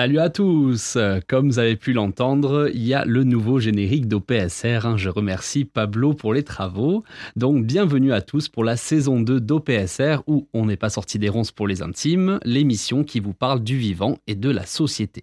Salut à tous Comme vous avez pu l'entendre, il y a le nouveau générique d'OPSR. hein. Je remercie Pablo pour les travaux. Donc bienvenue à tous pour la saison 2 d'OPSR où on n'est pas sorti des ronces pour les intimes, l'émission qui vous parle du vivant et de la société.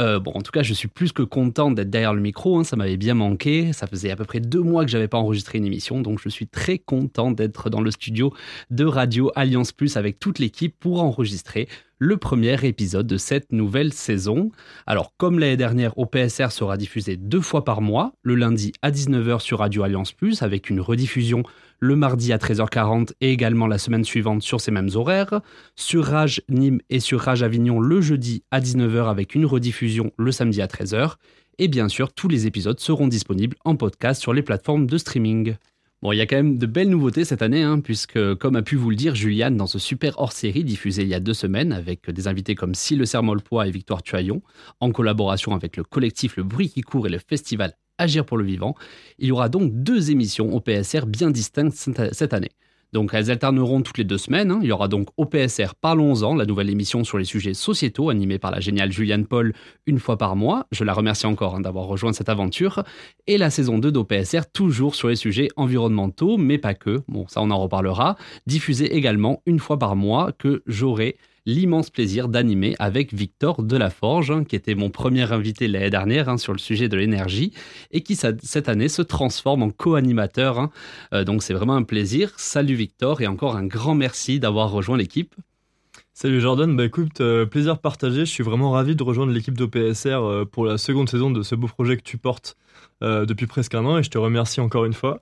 Euh, bon, en tout cas, je suis plus que content d'être derrière le micro, hein, ça m'avait bien manqué. Ça faisait à peu près deux mois que j'avais pas enregistré une émission, donc je suis très content d'être dans le studio de Radio Alliance Plus avec toute l'équipe pour enregistrer le premier épisode de cette nouvelle saison. Alors, comme l'année dernière, OPSR sera diffusé deux fois par mois, le lundi à 19h sur Radio Alliance Plus, avec une rediffusion le mardi à 13h40 et également la semaine suivante sur ces mêmes horaires, sur Rage Nîmes et sur Rage Avignon le jeudi à 19h avec une rediffusion le samedi à 13h. Et bien sûr, tous les épisodes seront disponibles en podcast sur les plateformes de streaming. Bon, il y a quand même de belles nouveautés cette année, hein, puisque, comme a pu vous le dire Juliane dans ce super hors-série diffusé il y a deux semaines, avec des invités comme Sylle Sermolpois et Victoire Tuaillon, en collaboration avec le collectif Le Bruit qui court et le festival Agir pour le vivant, il y aura donc deux émissions au PSR bien distinctes cette année. Donc elles alterneront toutes les deux semaines. hein. Il y aura donc OPSR Parlons-en, la nouvelle émission sur les sujets sociétaux animée par la géniale Juliane Paul une fois par mois. Je la remercie encore hein, d'avoir rejoint cette aventure. Et la saison 2 d'OPSR toujours sur les sujets environnementaux, mais pas que. Bon, ça on en reparlera. Diffusée également une fois par mois que j'aurai l'immense plaisir d'animer avec Victor Delaforge, hein, qui était mon premier invité l'année dernière hein, sur le sujet de l'énergie et qui cette année se transforme en co-animateur. hein. Euh, donc c'est vraiment un plaisir. Salut Victor et encore un grand merci d'avoir rejoint l'équipe. Salut Jordan, bah écoute, euh, plaisir partagé. Je suis vraiment ravi de rejoindre l'équipe d'OPSR euh, pour la seconde saison de ce beau projet que tu portes depuis presque un an et je te remercie encore une fois.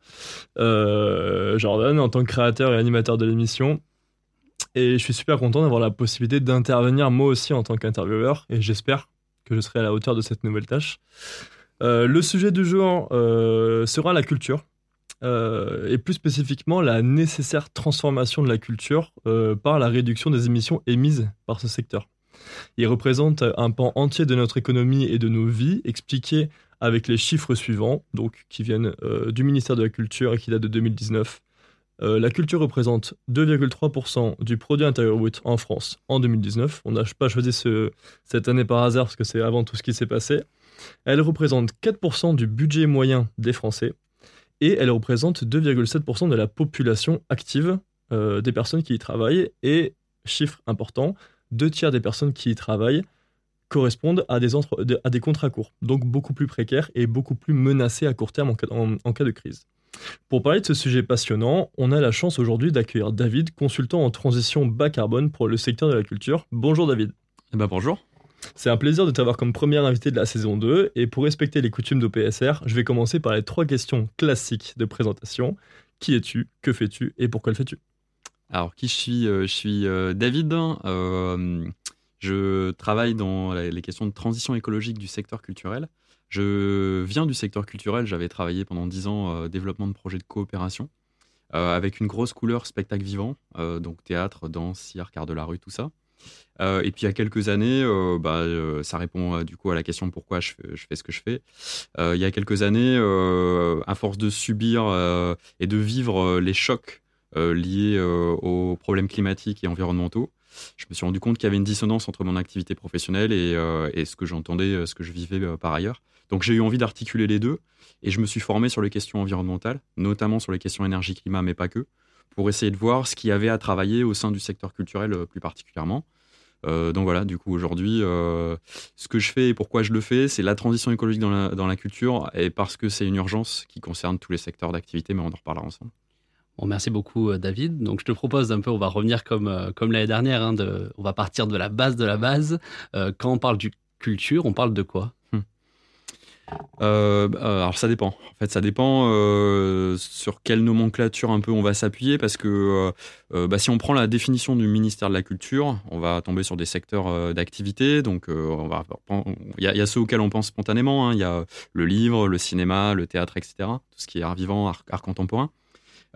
Jordan, en tant que créateur et animateur de l'émission. Et je suis super content d'avoir la possibilité d'intervenir moi aussi en tant qu'intervieweur et j'espère que je serai à la hauteur de cette nouvelle tâche. Euh, le sujet du jour euh, sera la culture. Euh, et plus spécifiquement la nécessaire transformation de la culture par la réduction des émissions émises par ce secteur. Il représente un pan entier de notre économie et de nos vies, expliqué avec les chiffres suivants, donc qui viennent du ministère de la Culture et qui datent de 2019. Euh, la culture représente 2,3% du produit intérieur brut en France en 2019. On n'a pas choisi ce- cette année par hasard parce que c'est avant tout ce qui s'est passé. Elle représente 4% du budget moyen des Français et elle représente 2,7% de la population active euh, des personnes qui y travaillent. Et, chiffre important, deux tiers des personnes qui y travaillent correspondent à des, entre- de- à des contrats courts, donc beaucoup plus précaires et beaucoup plus menacés à court terme en cas, en- en cas de crise. Pour parler de ce sujet passionnant, on a la chance aujourd'hui d'accueillir David, consultant en transition bas carbone pour le secteur de la culture. Bonjour David. Eh ben bonjour. C'est un plaisir de t'avoir comme premier invité de la saison 2 et pour respecter les coutumes d'OPSR, je vais commencer par les trois questions classiques de présentation. Qui es-tu? Que fais-tu? Et pourquoi le fais-tu? Alors qui je suis Euh, Je suis euh, David. Euh, je travaille dans les questions de transition écologique du secteur culturel. Je viens du secteur culturel. J'avais travaillé pendant 10 ans euh, développement de projets de coopération euh, avec une grosse couleur spectacle vivant, euh, donc théâtre, danse, cirque, art de la rue, tout ça. Et puis il y a quelques années, bah, ça répond du coup à la question pourquoi je fais, ce que je fais. Il y a quelques années, à force de subir et de vivre les chocs liés aux problèmes climatiques et environnementaux, je me suis rendu compte qu'il y avait une dissonance entre mon activité professionnelle et, euh, ce que j'entendais, euh, ce que je vivais euh, par ailleurs. Donc j'ai eu envie d'articuler les deux et je me suis formé sur les questions environnementales, notamment sur les questions énergie-climat, mais pas que, pour essayer de voir ce qu'il y avait à travailler au sein du secteur culturel plus particulièrement. Donc voilà, du coup aujourd'hui, ce que je fais et pourquoi je le fais, c'est la transition écologique dans la culture et parce que c'est une urgence qui concerne tous les secteurs d'activité, mais on en reparlera ensemble. Bon, merci beaucoup euh, David. Donc je te propose un peu, on va revenir comme, euh, comme l'année dernière, hein, on va partir de la base de la base. Euh, quand on parle du culture, on parle de quoi? Euh, euh, alors ça dépend. En fait, ça dépend sur quelle nomenclature un peu on va s'appuyer parce que bah, si on prend la définition du ministère de la Culture, on va tomber sur des secteurs d'activité. Donc, on va, il y, a ceux auxquels on pense spontanément. Hein. Il y a le livre, le cinéma, le théâtre, etc. Tout ce qui est art vivant, art contemporain.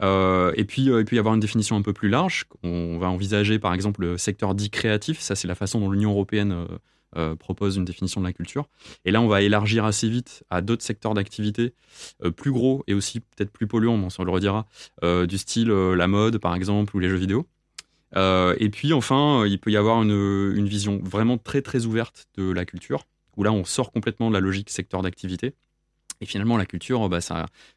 Et puis, il peut y avoir une définition un peu plus large. On va envisager, par exemple, le secteur dit créatif. Ça, c'est la façon dont l'Union européenne euh, propose une définition de la culture. Et là, on va élargir assez vite à d'autres secteurs d'activité euh, plus gros et aussi peut-être plus polluants, on le redira, euh, du style la mode, par exemple, ou les jeux vidéo. et puis enfin, il peut y avoir une, vision vraiment très très ouverte de la culture, où là on sort complètement de la logique secteur d'activité et finalement, la culture, bah,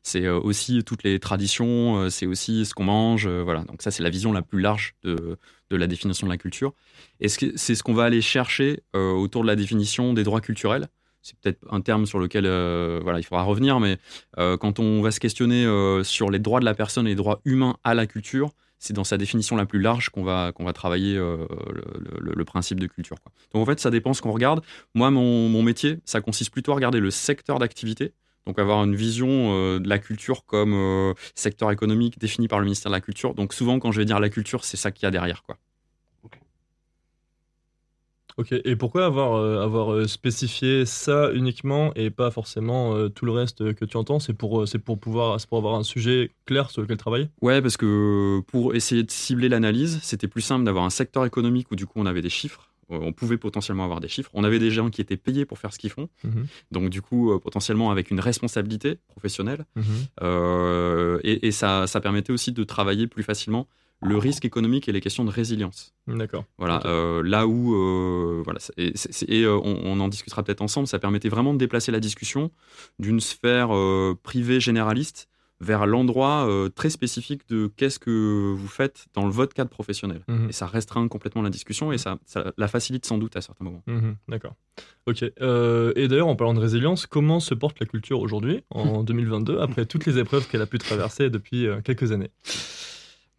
c'est euh, aussi toutes les traditions, euh, c'est aussi ce qu'on mange. Euh, voilà. Donc ça, c'est la vision la plus large de, la définition de la culture. Et c'est ce qu'on va aller chercher autour de la définition des droits culturels? C'est peut-être un terme sur lequel voilà, il faudra revenir, mais quand on va se questionner sur les droits de la personne et les droits humains à la culture, c'est dans sa définition la plus large qu'on va, qu'on va travailler le, principe de culture. Donc en fait, ça dépend ce qu'on regarde. Moi, mon métier, ça consiste plutôt à regarder le secteur d'activité donc avoir une vision euh, de la culture comme euh, secteur économique défini par le ministère de la Culture. Donc souvent quand je vais dire la culture, c'est ça qu'il y a derrière. Quoi. Ok, et pourquoi avoir, euh, avoir spécifié ça uniquement et pas forcément tout le reste que tu entends? C'est pour, c'est pour pouvoir pour avoir un sujet clair sur lequel travailler? Ouais, parce que pour essayer de cibler l'analyse, c'était plus simple d'avoir un secteur économique où du coup on avait des chiffres on pouvait potentiellement avoir des chiffres. On avait des gens qui étaient payés pour faire ce qu'ils font. Mhm. Donc, du coup, euh, potentiellement avec une responsabilité professionnelle. Mhm. Euh, et, ça, permettait aussi de travailler plus facilement le risque économique et les questions de résilience. D'accord. Voilà, là où, voilà, et, on, en discutera peut-être ensemble, ça permettait vraiment de déplacer la discussion d'une sphère privée généraliste vers l'endroit euh, très spécifique de qu'est-ce que vous faites dans le votre cadre professionnel. Mhm. Et ça restreint complètement la discussion et ça, la facilite sans doute à certains moments. Mhm, d'accord. Ok. Euh, et d'ailleurs, en parlant de résilience, comment se porte la culture aujourd'hui, en 2022, après toutes les épreuves qu'elle a pu traverser depuis euh, quelques années?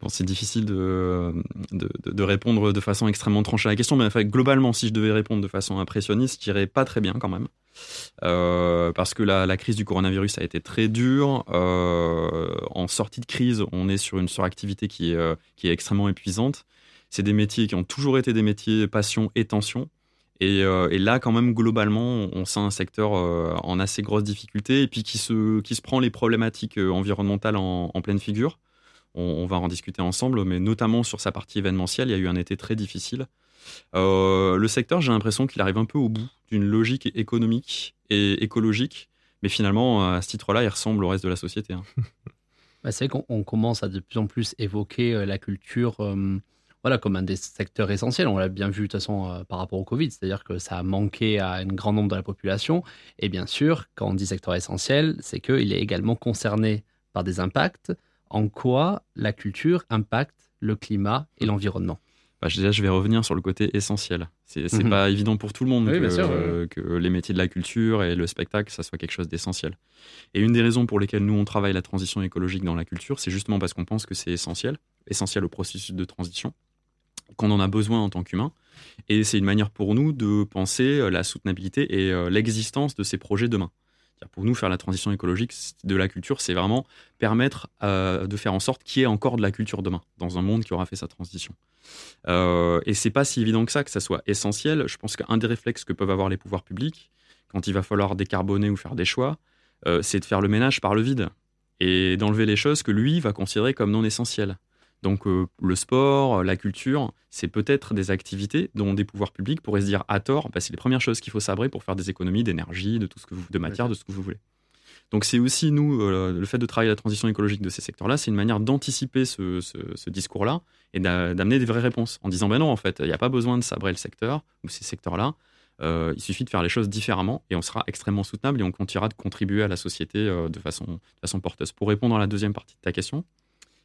C'est difficile de, de, répondre de façon extrêmement tranchée à la question, mais globalement, si je devais répondre de façon impressionniste, je dirais pas très bien quand même. Euh, parce que la, crise du coronavirus a été très dure. Euh, en sortie de crise, on est sur une suractivité qui est, euh, qui est extrêmement épuisante. C'est des métiers qui ont toujours été des métiers passion et tension. Et, là, quand même, globalement, on sent un secteur en assez grosse difficulté et puis qui se, qui se prend les problématiques environnementales en, pleine figure. On, va en discuter ensemble, mais notamment sur sa partie événementielle, il y a eu un été très difficile. Euh, le secteur, j'ai l'impression qu'il arrive un peu au bout d'une logique économique et écologique, mais finalement, à ce titre-là, il ressemble au reste de la société. Hein. Bah, c'est vrai qu'on commence à de plus en plus évoquer euh, la culture euh, voilà, comme un des secteurs essentiels. On l'a bien vu de toute façon par rapport au Covid, c'est-à-dire que ça a manqué à un grand nombre de la population. Et bien sûr, quand on dit secteur essentiel, c'est qu'il est également concerné par des impacts. En quoi la culture impacte le climat et l'environnement bah, déjà, je vais revenir sur le côté essentiel. C'est n'est mhm. pas évident pour tout le monde que, les métiers de la culture et le spectacle, ça soit quelque chose d'essentiel. Et une des raisons pour lesquelles nous, on travaille la transition écologique dans la culture, c'est justement parce qu'on pense que c'est essentiel, essentiel au processus de transition, qu'on en a besoin en tant qu'humain. Et c'est une manière pour nous de penser euh, la soutenabilité et euh, l'existence de ces projets demain. Pour nous, faire la transition écologique de la culture, c'est vraiment permettre euh, de faire en sorte qu'il y ait encore de la culture demain, dans un monde qui aura fait sa transition. Euh, et c'est pas si évident que ça, que ça soit essentiel. Je pense qu'un des réflexes que peuvent avoir les pouvoirs publics, quand il va falloir décarboner ou faire des choix, euh, c'est de faire le ménage par le vide et d'enlever les choses que lui va considérer comme non essentielles. Donc euh, le sport, la culture, c'est peut-être des activités dont des pouvoirs publics pourraient se dire à tort, bah, c'est les premières choses qu'il faut sabrer pour faire des économies d'énergie, de tout ce que vous, de matière, de ce que vous voulez. Donc c'est aussi nous, euh, le fait de travailler la transition écologique de ces secteurs-là, c'est une manière d'anticiper ce, discours-là et d'amener des vraies réponses en disant ben non en fait, il n'y a pas besoin de sabrer le secteur ou ces secteurs-là. Euh, il suffit de faire les choses différemment et on sera extrêmement soutenable et on continuera de contribuer à la société de, façon, de façon porteuse. Pour répondre à la deuxième partie de ta question,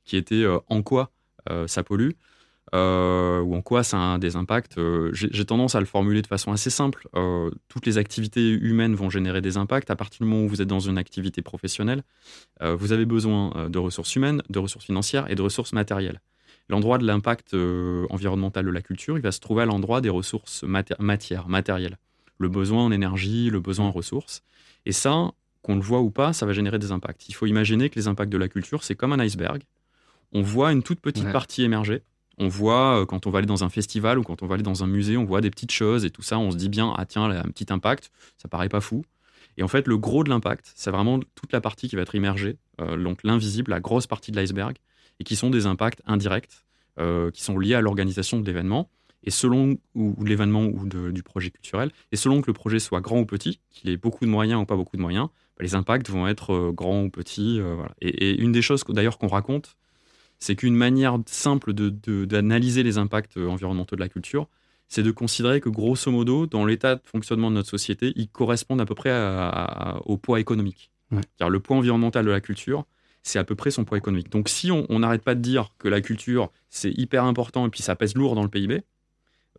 qui était euh, en quoi euh, ça pollue. Euh, ou en quoi ça a des impacts. J'ai tendance à le formuler de façon assez simple. toutes les activités humaines vont générer des impacts. À partir du moment où vous êtes dans une activité professionnelle, vous avez besoin de ressources humaines, de ressources financières et de ressources matérielles. L'endroit de l'impact environnemental de la culture, il va se trouver à l'endroit des ressources matières, matérielles. le besoin en énergie, le besoin en ressources. Et ça, qu'on le voit ou pas, ça va générer des impacts. Il faut imaginer que les impacts de la culture, c'est comme un iceberg. On voit une toute petite Ouais. partie émerger. On voit euh, quand on va aller dans un festival ou quand on va aller dans un musée, on voit des petites choses et tout ça, on se dit bien, ah tiens, là, un petit impact, ça paraît pas fou. Et en fait, le gros de l'impact, c'est vraiment toute la partie qui va être immergée, euh, donc l'invisible, la grosse partie de l'iceberg, et qui sont des impacts indirects, euh, qui sont liés à l'organisation de l'événement. Et selon ou, ou l'événement ou de- du projet culturel, et selon que le projet soit grand ou petit, qu'il ait beaucoup de moyens ou pas beaucoup de moyens, bah, les impacts vont être euh, grands ou petits. voilà. et, et une des choses d'ailleurs qu'on raconte, c'est qu'une manière simple de- de- d'analyser les impacts euh, environnementaux de la culture, c'est de considérer que grosso modo, dans l'état de fonctionnement de notre société, ils correspondent à peu près à- à- au poids économique. Ouais. C'est-à-dire le poids environnemental de la culture, c'est à peu près son poids économique. Donc si on n'arrête pas de dire que la culture, c'est hyper important et puis ça pèse lourd dans le PIB,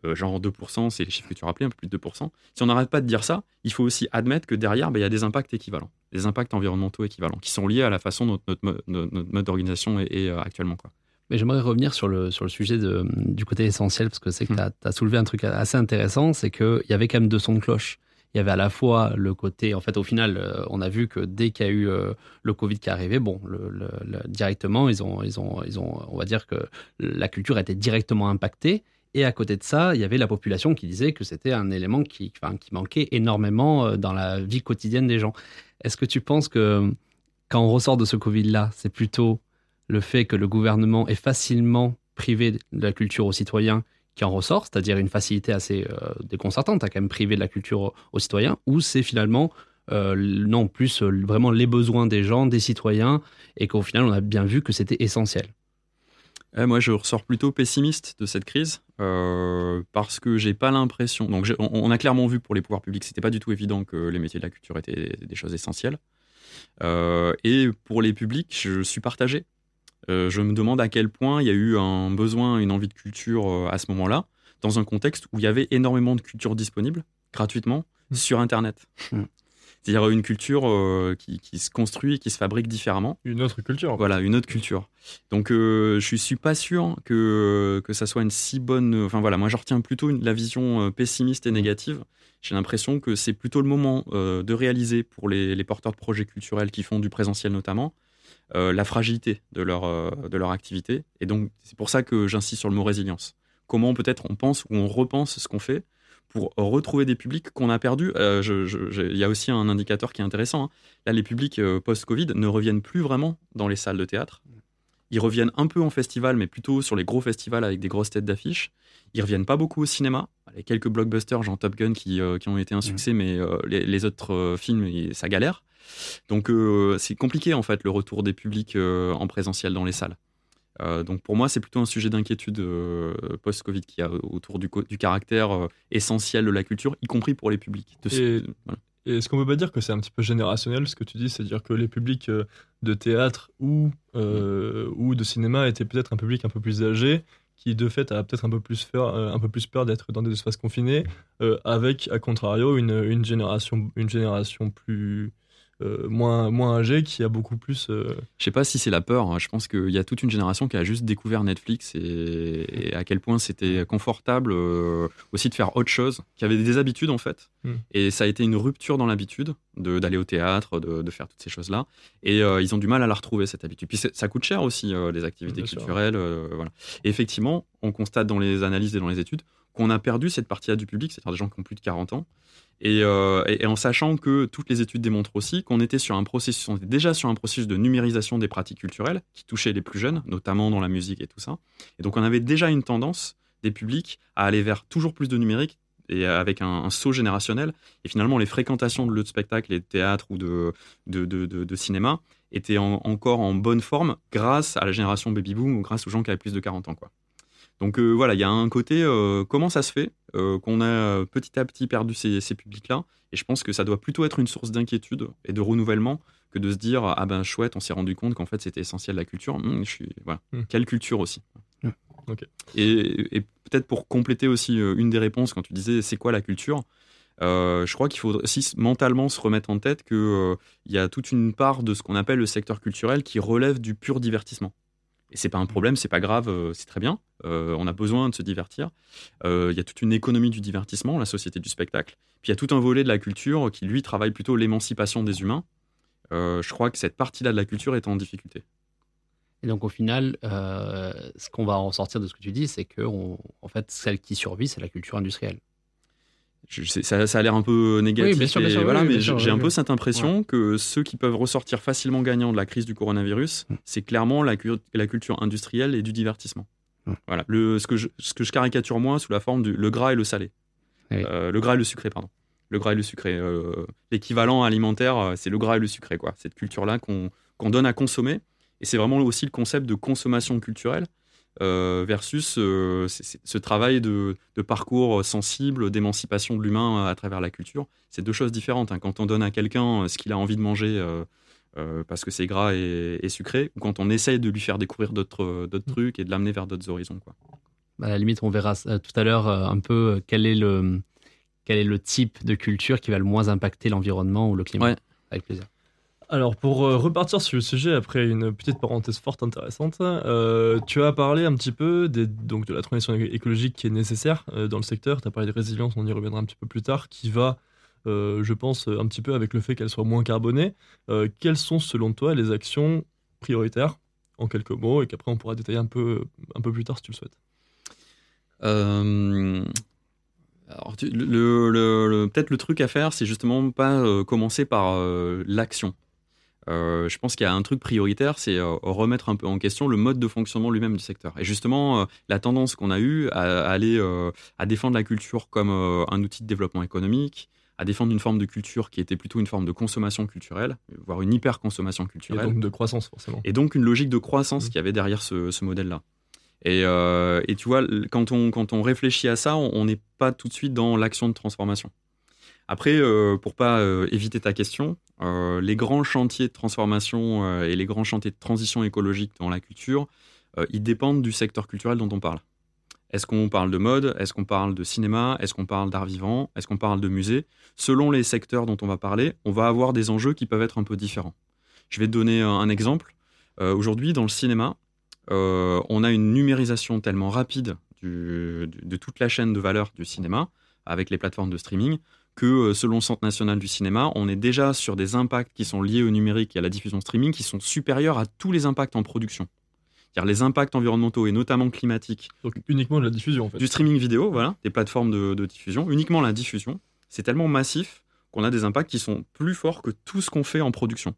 euh, genre 2%, c'est les chiffres que tu rappelais, un peu plus de 2%. Si on n'arrête pas de dire ça, il faut aussi admettre que derrière, bah, il y a des impacts équivalents, des impacts environnementaux équivalents, qui sont liés à la façon dont notre, mo- notre- notre mode d'organisation est, est, euh, actuellement. Quoi. Mais j'aimerais revenir sur le, sur le sujet de, du côté essentiel, parce que c'est que Hmm. tu as, soulevé un truc assez intéressant, c'est qu'il y avait quand même deux sons de cloche. Il y avait à la fois le côté, en fait, au final, euh, on a vu que dès qu'il y a eu euh, le Covid qui est arrivé, bon, le, le- le- directement, ils ont, ils, ont, ils ont, on va dire que la culture était directement impactée. Et à côté de ça, il y avait la population qui disait que c'était un élément qui, manquait énormément euh, dans la vie quotidienne des gens. Est-ce que tu penses que quand on ressort de ce Covid-là, c'est plutôt le fait que le gouvernement est facilement privé de la culture aux citoyens qui en ressort, c'est-à-dire une facilité assez euh, déconcertante à quand même priver de la culture aux, citoyens, ou c'est finalement euh, non plus euh, vraiment les besoins des gens, des citoyens, et qu'au final on a bien vu que c'était essentiel? Eh, moi, je ressors plutôt pessimiste de cette crise euh, parce que j'ai pas l'impression. Donc, on, on a clairement vu pour les pouvoirs publics, c'était pas du tout évident que les métiers de la culture étaient des choses essentielles. Euh, et pour les publics, je suis partagé. Euh, je me demande à quel point il y a eu un besoin, une envie de culture à ce moment-là, dans un contexte où il y avait énormément de culture disponible gratuitement Mm. sur Internet. Mm. C'est-à-dire une culture euh, qui, qui se construit et qui se fabrique différemment. Une autre culture. Voilà, une autre culture. Donc, euh, je suis pas sûr que, que ça soit une si bonne. Enfin, voilà, moi, je retiens plutôt une- la vision euh, pessimiste et négative. J'ai l'impression que c'est plutôt le moment euh, de réaliser pour les, les porteurs de projets culturels qui font du présentiel notamment la fragilité de leur, de leur activité. Et donc, c'est pour ça que j'insiste sur le mot résilience. Comment peut-être on pense ou on repense ce qu'on fait pour retrouver des publics qu'on a perdus. Euh, Il y a aussi un indicateur qui est intéressant. hein. Là, les publics euh, post-Covid ne reviennent plus vraiment dans les salles de théâtre. Ils reviennent un peu en festival, mais plutôt sur les gros festivals avec des grosses têtes d'affiche. Ils reviennent pas beaucoup au cinéma. Les quelques blockbusters, genre Top Gun, qui, euh, qui ont été un succès, mais euh, les, les autres euh, films, ça galère. Donc c'est compliqué en fait le retour des publics en présentiel dans les salles. Euh, donc pour moi, c'est plutôt un sujet d'inquiétude euh, post-Covid qui a autour du, caractère euh, essentiel de la culture, y compris pour les publics. De Et- voilà. Et est-ce qu'on peut pas dire que c'est un petit peu générationnel ce que tu dis, c'est-à-dire que les publics de théâtre ou, ou de cinéma étaient peut-être un public un peu plus âgé, qui de fait a peut-être un peu plus peur, un peu plus peur d'être dans des espaces confinés, avec à contrario une, une génération, une génération plus euh, moins moins âgée qui a beaucoup plus. euh, Je sais pas si c'est la peur. hein. Je pense qu'il y a toute une génération qui a juste découvert Netflix et, et à quel point c'était confortable euh, aussi de faire autre chose, qui avait des habitudes en fait. Mm. Et ça a été une rupture dans l'habitude de- d'aller au théâtre, de, de faire toutes ces choses-là. Et euh, ils ont du mal à la retrouver cette habitude. Puis ça coûte cher aussi les activités Bien culturelles. voilà. Et effectivement, on constate dans les analyses et dans les études qu'on a perdu cette partie-là du public, c'est-à-dire des gens qui ont plus de 40 ans. Et, euh, et- en sachant que toutes les études démontrent aussi qu'on était sur un processus, on était déjà sur un processus de numérisation des pratiques culturelles qui touchait les plus jeunes, notamment dans la musique et tout ça. Et donc on avait déjà une tendance des publics à aller vers toujours plus de numérique et avec un, saut générationnel. Et finalement, les fréquentations de lieux de spectacle et de théâtre ou de, cinéma étaient en- encore en bonne forme grâce à la génération baby-boom ou grâce aux gens qui avaient plus de 40 ans. Quoi. Donc euh, voilà, il y a un côté, euh, comment ça se fait euh, qu'on a petit à petit perdu ces, ces publics-là Et je pense que ça doit plutôt être une source d'inquiétude et de renouvellement que de se dire, ah ben chouette, on s'est rendu compte qu'en fait c'était essentiel la culture. Hum, je suis, voilà. Hmm. Quelle culture aussi Hmm. Ok. Et, et peut-être pour compléter aussi une des réponses quand tu disais c'est quoi la culture euh, je crois qu'il faut aussi mentalement se remettre en tête qu'il y a toute une part de ce qu'on appelle le secteur culturel qui relève du pur divertissement. Et c'est pas un problème, c'est pas grave, euh, c'est très bien. Euh, on a besoin de se divertir. Euh, Il y a toute une économie du divertissement, la société du spectacle. Puis il y a tout un volet de la culture qui, lui, travaille plutôt l'émancipation des humains. Euh, je crois que cette partie-là de la culture est en difficulté. Et donc au final, euh, ce qu'on va en sortir de ce que tu dis, c'est que en fait, celle qui survit, c'est la culture industrielle. Je sais- ça, ça a l'air un peu négatif, Oui, bien sûr, bien et sûr, voilà, oui, mais j'ai un peu cette impression que ceux qui peuvent ressortir facilement gagnants de la crise du coronavirus, Mm. c'est clairement la, cu- la culture industrielle et du divertissement. Mm. Voilà, le, ce, que je, ce que je caricature moi sous la forme du le gras et le salé. Oui. Euh, le gras et le sucré, pardon. Le gras et le sucré. euh, L'équivalent alimentaire, euh, c'est le gras et le sucré, quoi. Cette culture-là qu'on qu'on donne à consommer. Et c'est vraiment aussi le concept de consommation culturelle euh, versus euh, ce travail de, de parcours sensible, d'émancipation de l'humain à travers la culture. C'est deux choses différentes. hein. Quand on donne à quelqu'un euh, ce qu'il a envie de manger euh, parce que c'est gras et, et sucré, ou quand on essaye de lui faire découvrir d'autres trucs et de l'amener vers d'autres horizons. Quoi. À la limite, on verra tout à l'heure un peu quel est le quel est le type de culture qui va le moins impacter l'environnement ou le climat. Ouais. Avec plaisir. Alors, pour euh, repartir sur le sujet, après une petite parenthèse forte intéressante, euh, tu as parlé un petit peu de la transition écologique qui est nécessaire euh, dans le secteur. Tu as parlé de résilience, on y reviendra un petit peu plus tard, qui va, je pense, un petit peu avec le fait qu'elle soit moins carbonée. Quelles sont, selon toi, les actions prioritaires, en quelques mots, et qu'après on pourra détailler un peu, un peu plus tard si tu le souhaites alors, peut-être le truc à faire, c'est justement pas commencer par l'action. Euh, je pense qu'il y a un truc prioritaire, c'est euh, remettre un peu en question le mode de fonctionnement lui-même du secteur. Et justement, euh, la tendance qu'on a eue à, à aller à défendre la culture comme un outil de développement économique, à défendre une forme de culture qui était plutôt une forme de consommation culturelle, voire une hyper-consommation Et culturelle donc de croissance, forcément. et donc une logique de croissance Mhm. qu'il y avait derrière ce, ce modèle-là. Et, et tu vois, quand on, quand on réfléchit à ça, on n'est pas tout de suite dans l'action de transformation. Après, euh, pour pas euh, éviter ta question, euh, les grands chantiers de transformation et les grands chantiers de transition écologique dans la culture, ils dépendent du secteur culturel dont on parle. Est-ce qu'on parle de mode? Est-ce qu'on parle de cinéma? Est-ce qu'on parle d'art vivant? Est-ce qu'on parle de musée? Selon les secteurs dont on va parler, on va avoir des enjeux qui peuvent être un peu différents. Je vais te donner un, exemple. Aujourd'hui, dans le cinéma, on a une numérisation tellement rapide de toute la chaîne de valeur du cinéma avec les plateformes de streaming que euh, selon le Centre national du cinéma, on est déjà sur des impacts qui sont liés au numérique et à la diffusion streaming qui sont supérieurs à tous les impacts en production. C'est-à-dire les impacts environnementaux et notamment climatiques Donc uniquement de la diffusion, en fait. du streaming vidéo, voilà, des plateformes de, de diffusion, uniquement la diffusion, c'est tellement massif qu'on a des impacts qui sont plus forts que tout ce qu'on fait en production.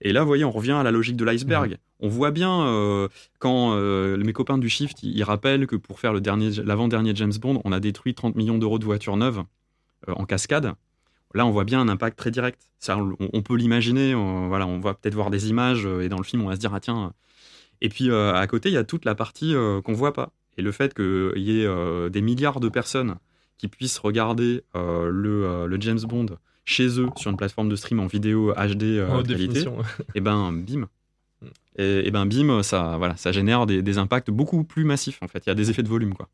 Et là, vous voyez, on revient à la logique de l'iceberg. On voit bien euh, quand euh, mes copains du Shift, ils, rappellent que pour faire l'avant-dernier James Bond, on a détruit 30 millions d'euros de voitures neuves en cascade. Là, on voit bien un impact très direct. On, on peut l'imaginer. on- voilà, on va peut-être voir des images euh, et dans le film, on va se dire ah tiens. Et puis euh, à côté, il y a toute la partie euh, qu'on voit pas. Et le fait qu'il y ait euh, des milliards de personnes qui puissent regarder euh, le, euh, le James Bond chez eux sur une plateforme de stream en vidéo HD euh, en qualité, définition. et ben bim. Et, et ben bim, ça, voilà, ça génère des, des impacts beaucoup plus massifs en fait. Il y a des effets de volume quoi.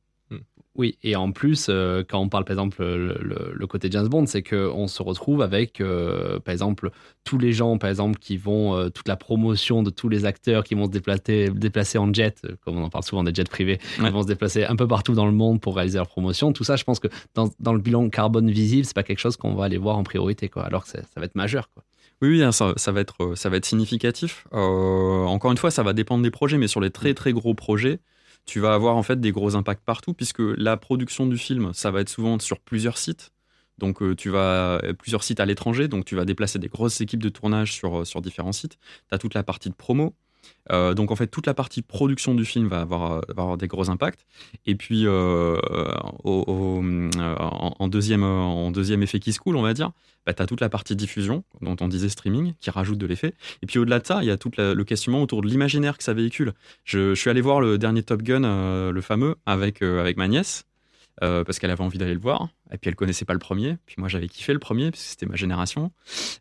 Oui, et en plus, euh, quand on parle par exemple le, le- le côté James Bond, c'est qu'on se retrouve avec, euh, par exemple, tous les gens, par exemple, qui vont, euh, toute la promotion de tous les acteurs qui vont se déplacer, déplacer en jet, comme on en parle souvent des jets privés, Ouais. ils vont se déplacer un peu partout dans le monde pour réaliser leur promotion. Tout ça, je pense que dans, dans le bilan carbone visible, c'est pas quelque chose qu'on va aller voir en priorité, quoi, alors que ça ça va être majeur. Quoi. Oui, oui, hein, ça, ça va être, ça va être significatif. Encore une fois, ça va dépendre des projets, mais sur les très très gros projets, tu vas avoir en fait des gros impacts partout, puisque la production du film, ça va être souvent sur plusieurs sites. Donc euh, tu vas plusieurs sites à l'étranger, donc tu vas déplacer des grosses équipes de tournage sur, sur différents sites. Tu as toute la partie de promo. Euh, donc en fait, toute la partie production du film va avoir, euh, va avoir des gros impacts. Et puis euh, en, deuxième, en deuxième effet qui se coule, on va dire, bah, tu as toute la partie diffusion, dont on disait streaming, qui rajoute de l'effet. Et puis au-delà de ça, il y a tout le questionnement autour de l'imaginaire que ça véhicule. Je, suis allé voir le dernier Top Gun, le fameux, avec, avec ma nièce, parce qu'elle avait envie d'aller le voir. Et puis elle connaissait pas le premier. Puis moi j'avais kiffé le premier, parce que c'était ma génération.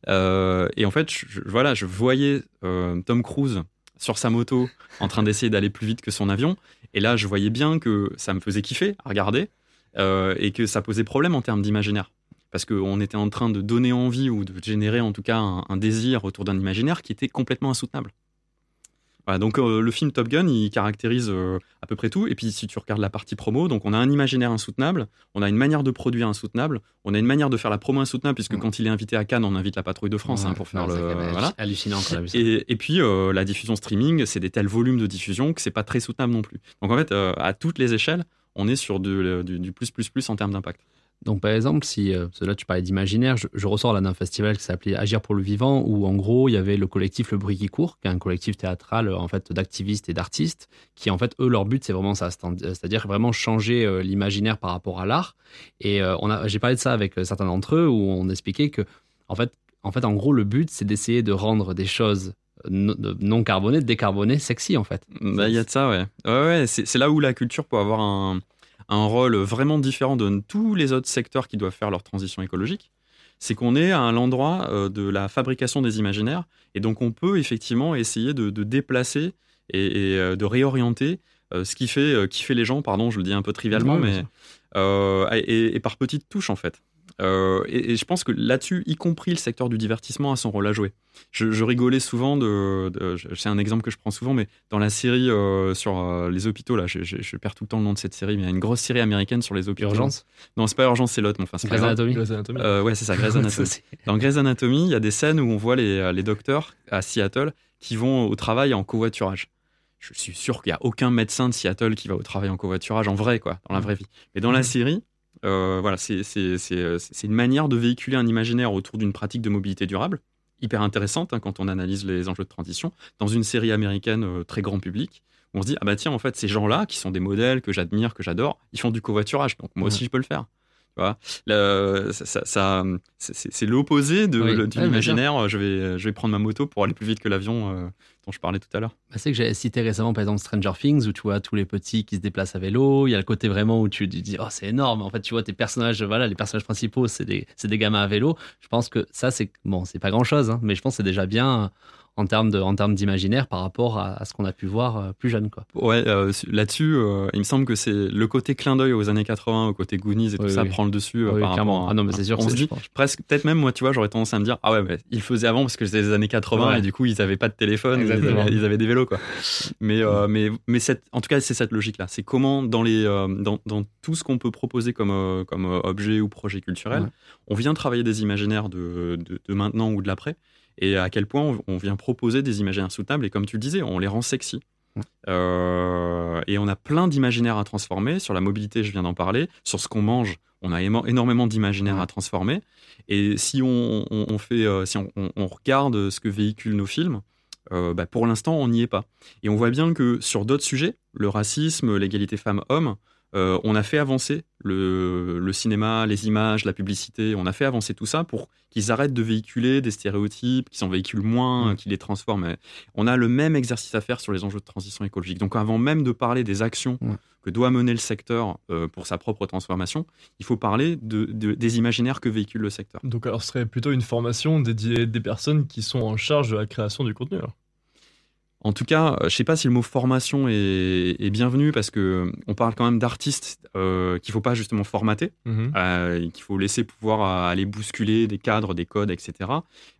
Et en fait, je, voilà, je voyais Tom Cruise sur sa moto en train d'essayer d'aller plus vite que son avion. Et là, je voyais bien que ça me faisait kiffer à regarder euh, et que ça posait problème en termes d'imaginaire. Parce qu'on était en train de donner envie ou de générer en tout cas un, un désir autour d'un imaginaire qui était complètement insoutenable. Voilà, donc euh, le film Top Gun, il caractérise euh, à peu près tout. Et puis si tu regardes la partie promo, donc on a un imaginaire insoutenable, on a une manière de produire insoutenable, on a une manière de faire la promo insoutenable, puisque Ouais. quand il est invité à Cannes, on invite la patrouille de France hein, pour faire le... même voilà. hallucinant quand ça. Et, et puis euh, la diffusion streaming, c'est des tels volumes de diffusion que c'est pas très soutenable non plus. Donc en fait, à toutes les échelles, on est sur du, du plus plus plus en termes d'impact. Donc, par exemple, si euh, tu parlais d'imaginaire, je, ressors là d'un festival qui s'appelait Agir pour le vivant, où en gros il y avait le collectif Le Bruit qui court, qui est un collectif théâtral euh, en fait d'activistes et d'artistes, qui en fait eux leur but c'est vraiment ça, c'est- c'est-à-dire vraiment changer euh, l'imaginaire par rapport à l'art. Et euh, j'ai parlé de ça avec euh, certains d'entre eux, où on expliquait que en fait, en fait, en gros, le but c'est d'essayer de rendre des choses non, carbonées, décarbonées, sexy en fait. Bah, Il y a de ça, ouais. Ouais, ouais, c'est là où la culture peut avoir un, un rôle vraiment différent de tous les autres secteurs qui doivent faire leur transition écologique. C'est qu'on est à l'endroit euh, de la fabrication des imaginaires, et donc on peut effectivement essayer de, de déplacer et, et, euh, de réorienter euh, ce qui fait, kiffer les gens, pardon, je le dis un peu trivialement, mais euh, et, et par petites touches en fait. Euh, et, et je pense que là-dessus, y compris le secteur du divertissement a son rôle à jouer. Je, je rigolais souvent de, de- je- c'est un exemple que je prends souvent, mais dans la série euh, sur euh, les hôpitaux là, je, je- je perds tout le temps le nom de cette série, mais il y a une grosse série américaine sur les hôpitaux. Urgence, Non, c'est pas Urgence, c'est l'autre, mais enfin c'est pas Grey's grave. Anatomy. Grey's Anatomy. Euh, ouais, c'est ça, Grey's Anatomy. Dans Grey's Anatomy, il y a des scènes où on voit les, les docteurs à Seattle qui vont au travail en covoiturage. Je suis sûr qu'il n'y a aucun médecin de Seattle qui va au travail en covoiturage en vrai, quoi, dans la vraie vie. Mais dans la Mhm. série, euh, voilà, c'est euh, c'est une manière de véhiculer un imaginaire autour d'une pratique de mobilité durable, hyper intéressante hein, quand on analyse les enjeux de transition, dans une série américaine euh, très grand public. où On se dit, ah bah tiens, en fait, ces gens-là, qui sont des modèles que j'admire, que j'adore, ils font du covoiturage, donc moi aussi je peux le faire. Le- ça, ça- ça- c'est- l'opposé de, Oui. l'imaginaire. Je vais, je vais prendre ma moto pour aller plus vite que l'avion euh, dont je parlais tout à l'heure. Bah, c'est que j'ai cité récemment par exemple Stranger Things où tu vois tous les petits qui se déplacent à vélo. Il y a le côté vraiment où tu te dis oh c'est énorme. En fait tu vois tes personnages voilà les personnages principaux c'est des des gamins à vélo. Je pense que ça c'est bon c'est pas grand chose mais je pense que c'est déjà bien en termes de en termes d'imaginaire par rapport à, à ce qu'on a pu voir euh, plus jeune quoi. Ouais, euh, là-dessus, euh, il me semble que c'est le côté clin d'œil aux années 80, au côté Goonies et tout Oui, ça oui. prend le dessus euh, Oui, par clairement. rapport à- Ah non mais c'est sûr. On que se dit, presque, peut-être même moi, tu vois, j'aurais tendance à me dire, ah ouais, mais ils faisaient avant parce que c'était les années 80 Ouais. et du coup ils avaient pas de téléphone, ils avaient, ils avaient des vélos quoi. Mais mais mais cette, en tout cas c'est cette logique là. C'est comment dans les dans, dans tout ce qu'on peut proposer comme comme objet ou projet culturel, Ouais. on vient travailler des imaginaires de, de, de maintenant ou de l'après. Et à quel point on, on vient proposer des imaginaires soutenables et comme tu le disais, on les rend sexy. Euh, et on a plein d'imaginaires à transformer. Sur la mobilité, je viens d'en parler. Sur ce qu'on mange, on a énormément d'imaginaires Ouais. à transformer. Et si on, on- on fait, euh, si on regarde ce que véhiculent nos films, euh, bah, pour l'instant, on n'y est pas. Et on voit bien que sur d'autres sujets, le racisme, l'égalité femmes-hommes, euh, on a fait avancer le, le cinéma, les images, la publicité, on a fait avancer tout ça pour qu'ils arrêtent de véhiculer des stéréotypes, qu'ils en véhiculent moins, Mm. qu'ils les transforment. On a le même exercice à faire sur les enjeux de transition écologique. Donc avant même de parler des actions Ouais. que doit mener le secteur euh, pour sa propre transformation, il faut parler de, de- des imaginaires que véhicule le secteur. Donc alors ce serait plutôt une formation dédiée des personnes qui sont en charge de la création du contenu. alors. En tout cas, euh, je sais pas si le mot formation est, est bienvenu parce que euh, on parle quand même d'artistes euh, qu'il faut pas justement formater, Mhm. euh, qu'il faut laisser pouvoir aller bousculer des cadres, des codes, etc.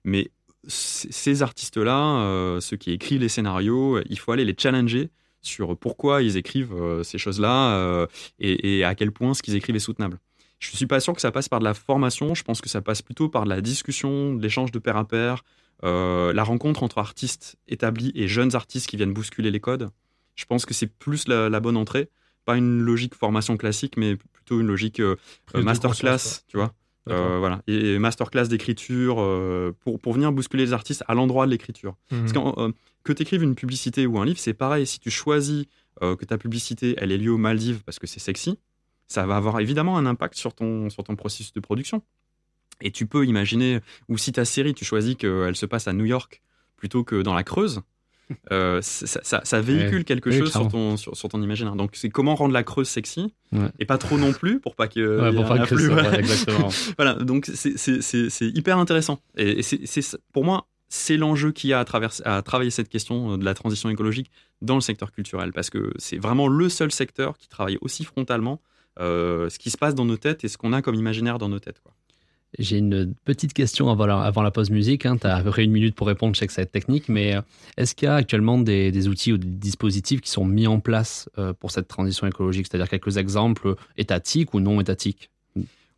Mais ces artistes-là, euh, ceux qui écrivent les scénarios, il faut aller les challenger sur pourquoi ils écrivent ces choses-là et, et à quel point ce qu'ils écrivent est soutenable. Je suis pas sûr que ça passe par de la formation. Je pense que ça passe plutôt par de la discussion, de l'échange de pair à pair, euh, la rencontre entre artistes établis et jeunes artistes qui viennent bousculer les codes. Je pense que c'est plus la, la bonne entrée, pas une logique formation classique, mais plutôt une logique euh, masterclass, tu vois. Euh, voilà. Et, et masterclass d'écriture pour, pour venir bousculer les artistes à l'endroit de l'écriture. Mhm. Parce que que tu écrives une publicité ou un livre, c'est pareil. Si tu choisis que ta publicité, elle est liée aux Maldives parce que c'est sexy, ça va avoir évidemment un impact sur ton, sur ton processus de production. Et tu peux imaginer, ou si ta série, tu choisis qu'elle se passe à New York plutôt que dans la Creuse, euh, ça, ça- ça véhicule Ouais. quelque Oui, chose sur ton, sur, sur ton imaginaire. Donc c'est comment rendre la Creuse sexy, Ouais. et pas trop non plus, pour pas que... Ouais, pour pas que ça- exactement. Voilà, donc c'est- hyper intéressant. Et, et c'est c'est- pour moi, c'est l'enjeu qu'il y a à, travers, à travailler cette question de la transition écologique dans le secteur culturel, parce que c'est vraiment le seul secteur qui travaille aussi frontalement euh, ce qui se passe dans nos têtes et ce qu'on a comme imaginaire dans nos têtes. Quoi. J'ai une petite question avant la, pause musique. Hein. Tu as à peu près une minute pour répondre, je sais que ça va être technique, mais euh, est-ce qu'il y a actuellement des, outils ou des dispositifs qui sont mis en place euh, pour cette transition écologique? C'est-à-dire quelques exemples étatiques ou non étatiques?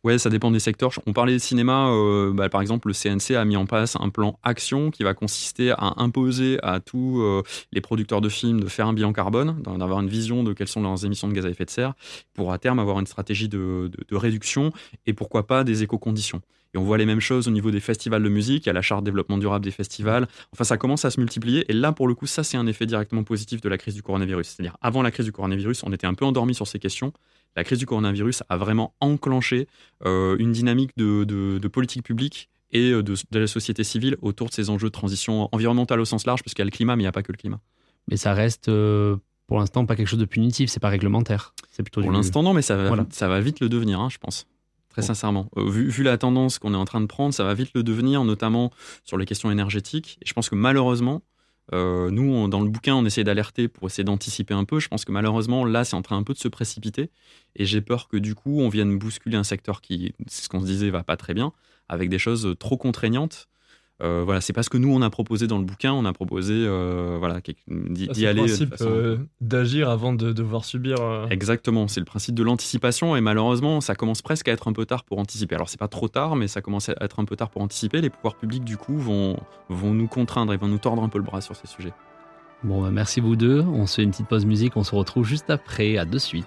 Ouais, ça dépend des secteurs. On parlait de cinéma, euh, bah, par exemple, le CNC a mis en place un plan action qui va consister à imposer à tous euh, les producteurs de films de faire un bilan carbone, d'avoir une vision de quelles sont leurs émissions de gaz à effet de serre, pour à terme avoir une stratégie de, de, réduction et pourquoi pas des éco-conditions. Et on voit les mêmes choses au niveau des festivals de musique, a la charte développement durable des festivals. Enfin, ça commence à se multiplier. Et là, pour le coup, ça, c'est un effet directement positif de la crise du coronavirus. C'est-à-dire, avant la crise du coronavirus, on était un peu endormi sur ces questions. La crise du coronavirus a vraiment enclenché euh, une dynamique de, de, de, politique publique et de, de, la société civile autour de ces enjeux de transition environnementale au sens large, parce qu'il y a le climat, mais il n'y a pas que le climat. Mais ça reste. Euh pour l'instant pas quelque chose de punitif, c'est pas réglementaire. C'est plutôt pour du... l'instant non, mais ça va, voilà. ça va vite le devenir, hein, je pense. Très bon. sincèrement. Euh, vu, vu, la tendance qu'on est en train de prendre, ça va vite le devenir, notamment sur les questions énergétiques. Et je pense que malheureusement, euh, nous, dans le bouquin, on essaie d'alerter pour essayer d'anticiper un peu. Je pense que malheureusement, là, c'est en train un peu de se précipiter. Et j'ai peur que du coup, on vienne bousculer un secteur qui, c'est ce qu'on se disait, va pas très bien, avec des choses trop contraignantes euh, voilà, c'est pas ce que nous on a proposé dans le bouquin. On a proposé, euh, voilà, d'y aller. C'est le principe euh, d'agir avant de devoir subir. euh. Exactement, c'est le principe de l'anticipation et malheureusement, ça commence presque à être un peu tard pour anticiper. Alors c'est pas trop tard, mais ça commence à être un peu tard pour anticiper. Les pouvoirs publics du coup vont vont nous contraindre et vont nous tordre un peu le bras sur ces sujets. Bon, bah, merci vous deux. On se fait une petite pause musique. On se retrouve juste après. À de suite.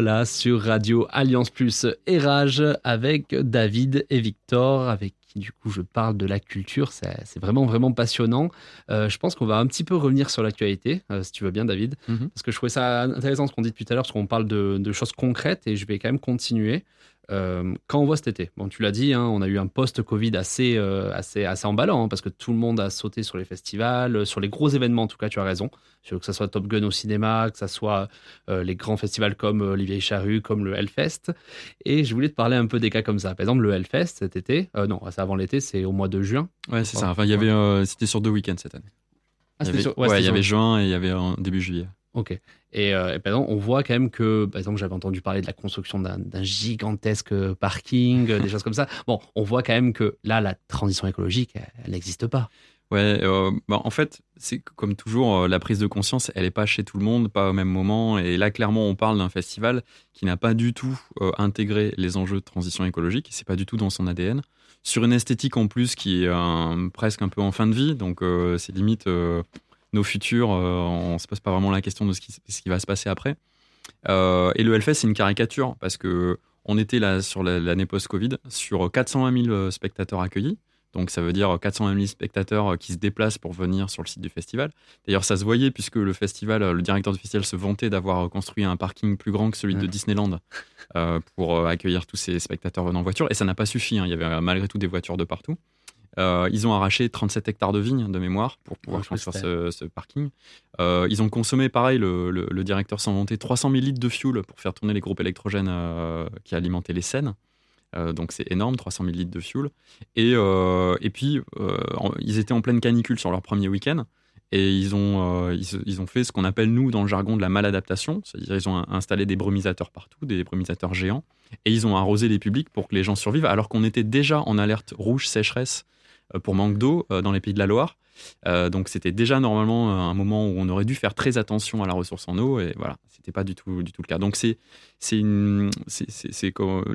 Revoilà sur Radio Alliance Plus et Rage avec David et Victor, avec qui du coup je parle de la culture. C'est vraiment vraiment passionnant. Euh, je pense qu'on va un petit peu revenir sur l'actualité, euh, si tu veux bien, David, mm -hmm. parce que je trouvais ça intéressant ce qu'on dit depuis tout à l'heure, parce qu'on parle de, de, choses concrètes et je vais quand même continuer. Euh, quand on voit cet été, bon, tu l'as dit, hein, on a eu un post-Covid assez, euh, assez, assez emballant, hein, parce que tout le monde a sauté sur les festivals, sur les gros événements, en tout cas, tu as raison, que ce soit Top Gun au cinéma, que ce soit euh, les grands festivals comme Olivier Charru, comme le Hellfest. Et je voulais te parler un peu des cas comme ça. Par exemple, le Hellfest cet été, non, c'est avant l'été, c'est au mois de juin. Ouais, c'est ça. Enfin, il y avait, c'était sur deux week-ends cette année. Ah, il y avait, sur, ouais, ouais, il y avait juin et il y avait début juillet. Ok. Et, euh, et par exemple, on voit quand même que, par exemple, j'avais entendu parler de la construction d'un gigantesque parking, des choses comme ça. Bon, on voit quand même que là, la transition écologique, elle n'existe pas. Ouais, euh, bah, en fait, c'est comme toujours, euh, la prise de conscience, elle n'est pas chez tout le monde, pas au même moment. Et là, clairement, on parle d'un festival qui n'a pas du tout euh, intégré les enjeux de transition écologique. C'est pas du tout dans son ADN. Sur une esthétique en plus qui est euh, presque un peu en fin de vie, donc euh, c'est limite euh, nos futurs. euh, on se pose pas vraiment la question de ce qui, ce qui va se passer après. Euh, et le Hellfest, c'est une caricature parce que on était là sur la- l'année post-Covid sur 420 000 spectateurs accueillis. Donc ça veut dire 420 000 spectateurs euh, qui se déplacent pour venir sur le site du festival. D'ailleurs, ça se voyait puisque le festival, euh, le directeur du festival se vantait d'avoir construit un parking plus grand que celui de. Disneyland euh, pour euh, accueillir tous ces spectateurs venant en voiture. Et ça n'a pas suffi. hein. Il y avait euh, malgré tout des voitures de partout. Euh, ils ont arraché 37 hectares de vignes de mémoire pour pouvoir crois construire ce, ce parking. Euh, ils ont consommé, pareil, le, le- le directeur s'en vantait, 300 000 litres de fuel pour faire tourner les groupes électrogènes euh, qui alimentaient les scènes. Euh, donc c'est énorme, 300 000 litres de fuel. Et, et puis, en- ils étaient en pleine canicule sur leur premier week-end. Et ils ont, euh, ils, ils ont fait ce qu'on appelle, nous, dans le jargon, de la maladaptation. C'est-à-dire, ils ont installé des brumisateurs partout, des brumisateurs géants. Et ils ont arrosé les publics pour que les gens survivent, alors qu'on était déjà en alerte rouge sécheresse pour manque d'eau euh, dans les pays de la Loire. Euh, donc c'était déjà normalement un moment où on aurait dû faire très attention à la ressource en eau et voilà, c'était pas du tout du tout le cas. Donc c'est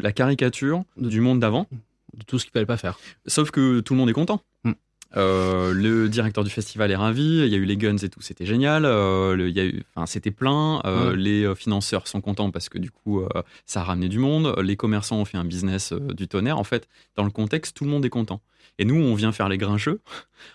la caricature du monde d'avant, De tout ce qu'il fallait pas faire. sauf que tout le monde est content. Mm. Euh, le directeur du festival est ravi, il y a eu les guns et tout, c'était génial. Euh, le- il y a eu, enfin, c'était plein. Euh, Ouais. Les euh, financeurs sont contents parce que du coup, euh, ça a ramené du monde. Les commerçants ont fait un business euh, du tonnerre. En fait, dans le contexte, tout le monde est content. Et nous, on vient faire les grincheux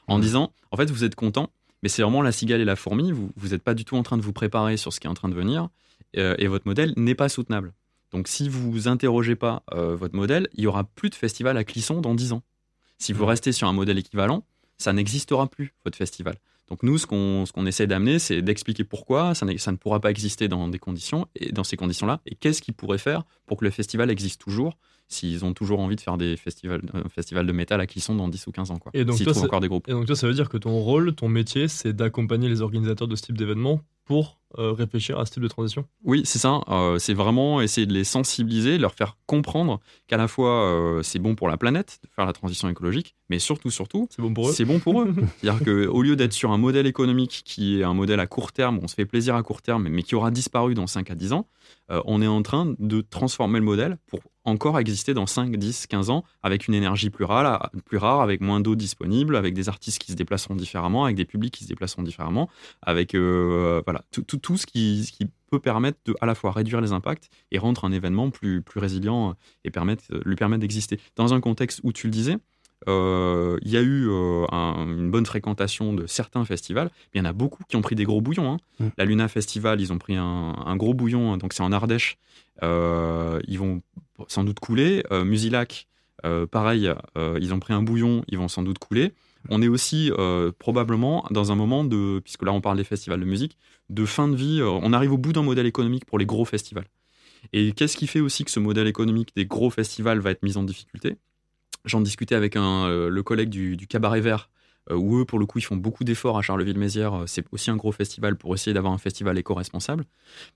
en disant, en fait, vous êtes content, mais c'est vraiment la cigale et la fourmi. Vous vous n'êtes pas du tout en train de vous préparer sur ce qui est en train de venir, euh, et votre modèle n'est pas soutenable. Donc, si vous interrogez pas euh, votre modèle, il y aura plus de festival à Clisson dans 10 ans. Si vous restez sur un modèle équivalent, ça n'existera plus, votre festival. Donc nous, ce qu'on essaie d'amener, c'est d'expliquer pourquoi ça, ça ne pourra pas exister dans des conditions et dans ces conditions-là, et qu'est-ce qu'ils pourraient faire pour que le festival existe toujours, s'ils ont toujours envie de faire des festivals, festival de métal à Clisson dans 10 ou 15 ans, quoi. Et donc toi, encore des groupes. Et donc toi, ça veut dire que ton rôle, ton métier, c'est d'accompagner les organisateurs de ce type d'événement pour euh, réfléchir à ce type de transition? Oui, c'est ça. Euh, c'est vraiment essayer de les sensibiliser, leur faire comprendre qu'à la fois euh, c'est bon pour la planète de faire la transition écologique, mais surtout, surtout, C'est bon pour eux c'est bon pour eux. C'est-à-dire qu'au lieu d'être sur un modèle économique qui est un modèle à court terme, on se fait plaisir à court terme, mais qui aura disparu dans 5 à 10 ans, euh, on est en train de transformer le modèle pour encore exister dans 5, 10, 15 ans avec une énergie plus rare, plus rare avec moins d'eau disponible, avec des artistes qui se déplaceront différemment, avec des publics qui se déplaceront différemment, avec euh, voilà, tout, tout, tout ce, qui, qui peut permettre de à la fois réduire les impacts et rendre un événement plus, plus résilient et permettre, lui permettre d'exister. Dans un contexte où tu le disais, il y a eu euh, un- une bonne fréquentation de certains festivals, il y en a beaucoup qui ont pris des gros bouillons. hein. Mm. La Luna Festival, ils ont pris un, un gros bouillon, hein, donc c'est en Ardèche. Euh, ils vont sans doute couler. Euh, Musilac, euh, pareil, euh, ils ont pris un bouillon, ils vont sans doute couler. On est aussi euh, probablement dans un moment de, puisque là on parle des festivals de musique, de fin de vie. euh, on arrive au bout d'un modèle économique pour les gros festivals. Et qu'est-ce qui fait aussi que ce modèle économique des gros festivals va être mis en difficulté? J'en discutais avec un, euh, le collègue du, du Cabaret Vert, euh, où eux, pour le coup, ils font beaucoup d'efforts à Charleville-Mézières. Euh, C'est aussi un gros festival pour essayer d'avoir un festival éco-responsable.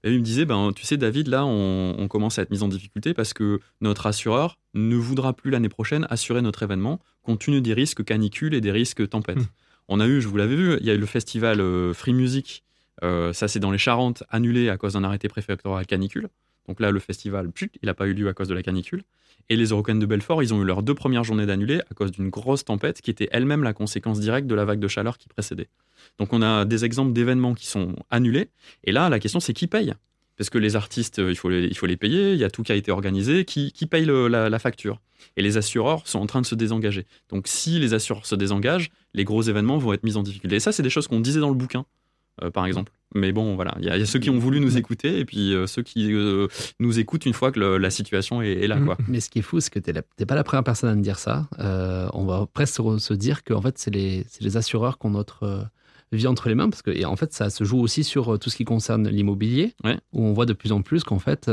Et il me disait, ben, tu sais, David, là, on, on commence à être mis en difficulté parce que notre assureur ne voudra plus l'année prochaine assurer notre événement compte tenu des risques canicules et des risques tempêtes. Hmm. On a eu, je vous l'avais vu, il y a eu le festival Free Music, euh, ça c'est dans les Charentes, annulé à cause d'un arrêté préfectoral canicule. Donc là, le festival, il n'a pas eu lieu à cause de la canicule. Et les Eurocaines de Belfort, ils ont eu leurs deux premières journées d'annulés à cause d'une grosse tempête qui était elle-même la conséquence directe de la vague de chaleur qui précédait. Donc on a des exemples d'événements qui sont annulés. Et là, la question, c'est qui paye? Parce que les artistes, euh, il faut les, payer, il y a tout qui a été organisé, qui, paye la, la facture? Et les assureurs sont en train de se désengager. Donc si les assureurs se désengagent, les gros événements vont être mis en difficulté. Et ça, c'est des choses qu'on disait dans le bouquin. Euh, par exemple. Mais bon, voilà, il y, a il y a ceux qui ont voulu nous écouter et puis euh, ceux qui euh, nous écoutent une fois que le- la situation est, est là. Quoi. Mais ce qui est fou, c'est que tu n'es pas la première personne à me dire ça. Euh, on va presque se, dire que en fait, c'est les, assureurs qui ont notre vie entre les mains. Parce que, et en fait, ça se joue aussi sur tout ce qui concerne l'immobilier, Ouais. où on voit de plus en plus qu'en fait,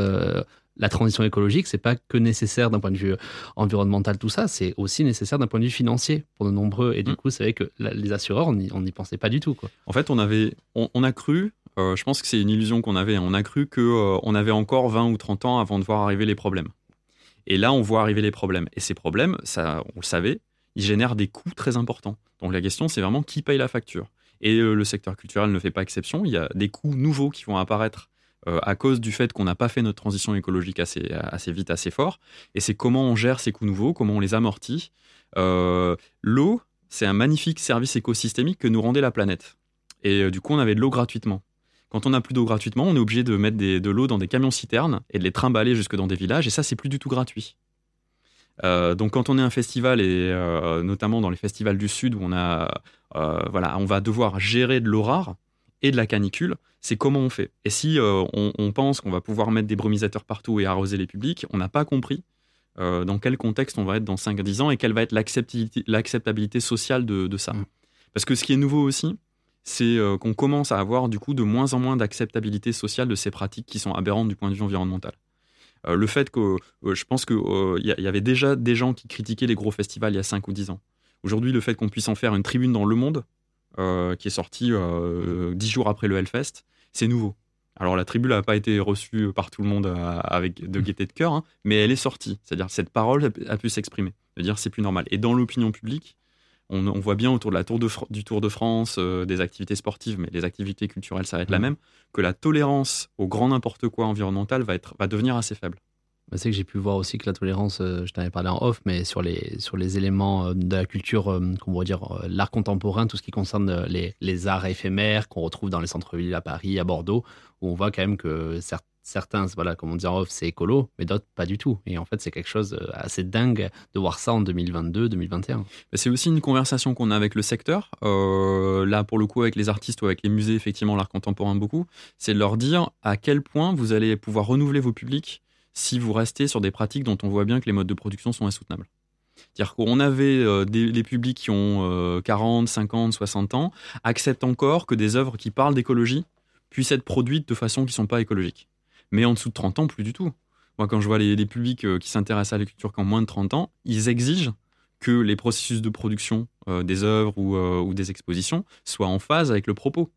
la transition écologique, c'est pas que nécessaire d'un point de vue environnemental, tout ça, c'est aussi nécessaire d'un point de vue financier pour de nombreux. Et du Mm. coup, c'est vrai que la- les assureurs, on n'y pensait pas du tout. Quoi. En fait, on, avait, on, on a cru, euh, je pense que c'est une illusion qu'on avait, hein, on a cru qu'on on avait encore 20 ou 30 ans avant de voir arriver les problèmes. Et là, on voit arriver les problèmes. Et ces problèmes, ça, on le savait, ils génèrent des coûts très importants. Donc la question, c'est vraiment qui paye la facture. Et euh, le secteur culturel ne fait pas exception. Il y a des coûts nouveaux qui vont apparaître euh, à cause du fait qu'on n'a pas fait notre transition écologique assez, vite, assez fort. Et c'est comment on gère ces coûts nouveaux, comment on les amortit. Euh, l'eau, c'est un magnifique service écosystémique que nous rendait la planète. Et du coup, on avait de l'eau gratuitement. Quand on n'a plus d'eau gratuitement, on est obligé de mettre de l'eau dans des camions citernes et de les trimballer jusque dans des villages. Et ça, c'est plus du tout gratuit. Euh, donc quand on est un festival et euh, notamment dans les festivals du sud où on a euh, voilà on va devoir gérer de l'eau rare et de la canicule, c'est comment on fait. Et si on, pense qu'on va pouvoir mettre des brumisateurs partout et arroser les publics, on n'a pas compris dans quel contexte on va être dans 5-10 ans et quelle va être l'acceptabilité sociale de, de ça. Mm. Parce que ce qui est nouveau aussi, c'est qu'on commence à avoir du coup de moins en moins d'acceptabilité sociale de ces pratiques qui sont aberrantes du point de vue environnemental. Euh, le fait que euh, je pense qu'il euh, y, avait déjà des gens qui critiquaient les gros festivals il y a 5 ou 10 ans. Aujourd'hui, le fait qu'on puisse en faire une tribune dans Le Monde, qui est sortie 10 jours après le Hellfest, c'est nouveau. Alors la tribune n'a pas été reçue par tout le monde avec de gaieté de cœur, hein, mais elle est sortie. C'est-à-dire cette parole a pu s'exprimer. C'est-à-dire c'est plus normal. Et dans l'opinion publique, on, voit bien autour de la tour du Tour de France, euh, des activités sportives, mais les activités culturelles, ça va être la même, que la tolérance au grand n'importe quoi environnemental va, être, va devenir assez faible. Bah, c'est que j'ai pu voir aussi que la tolérance, euh, je t'en avais parlé en off, mais sur les, sur les éléments euh, de la culture, qu'on pourrait dire l'art contemporain, tout ce qui concerne les, les arts éphémères qu'on retrouve dans les centres-villes à Paris, à Bordeaux, où on voit quand même que certes, certains, voilà, comme on dit en off, c'est écolo, mais d'autres pas du tout. Et en fait, c'est quelque chose euh, assez dingue de voir ça en 2022, 2021. C'est aussi une conversation qu'on a avec le secteur. Euh, là, pour le coup, avec les artistes ou avec les musées, effectivement, l'art contemporain beaucoup, c'est de leur dire à quel point vous allez pouvoir renouveler vos publics si vous restez sur des pratiques dont on voit bien que les modes de production sont insoutenables. C'est-à-dire qu'on avait euh, des, publics qui ont 40, 50, 60 ans, acceptent encore que des œuvres qui parlent d'écologie puissent être produites de façon qui ne sont pas écologiques. Mais en dessous de 30 ans, plus du tout. Moi, quand je vois les, publics euh, qui s'intéressent à la culture qui ont moins de 30 ans, ils exigent que les processus de production euh, des œuvres euh, ou, des expositions soient en phase avec le propos.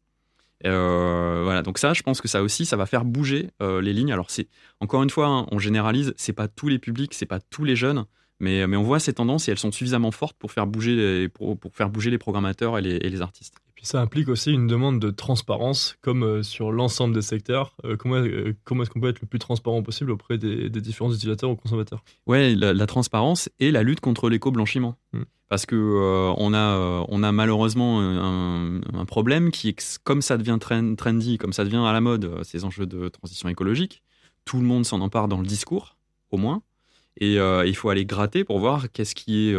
Voilà, donc ça, je pense que ça aussi, ça va faire bouger les lignes. Alors c'est encore une fois, hein, on généralise, c'est pas tous les publics, c'est pas tous les jeunes, mais, mais on voit ces tendances et elles sont suffisamment fortes pour faire bouger les, pour, faire bouger les programmateurs et les artistes ça implique aussi une demande de transparence, comme euh, sur l'ensemble des secteurs. Euh, comment, euh, comment est-ce qu'on peut être le plus transparent possible auprès des, différents utilisateurs ou consommateurs? Oui, la, transparence et la lutte contre l'éco-blanchiment. Hmm. Parce que on, a, on a malheureusement un, problème qui est comme ça devient trendy, comme ça devient à la mode, ces enjeux de transition écologique, tout le monde s'en empare dans le discours, au moins. Et il faut aller gratter pour voir qu'est-ce qui est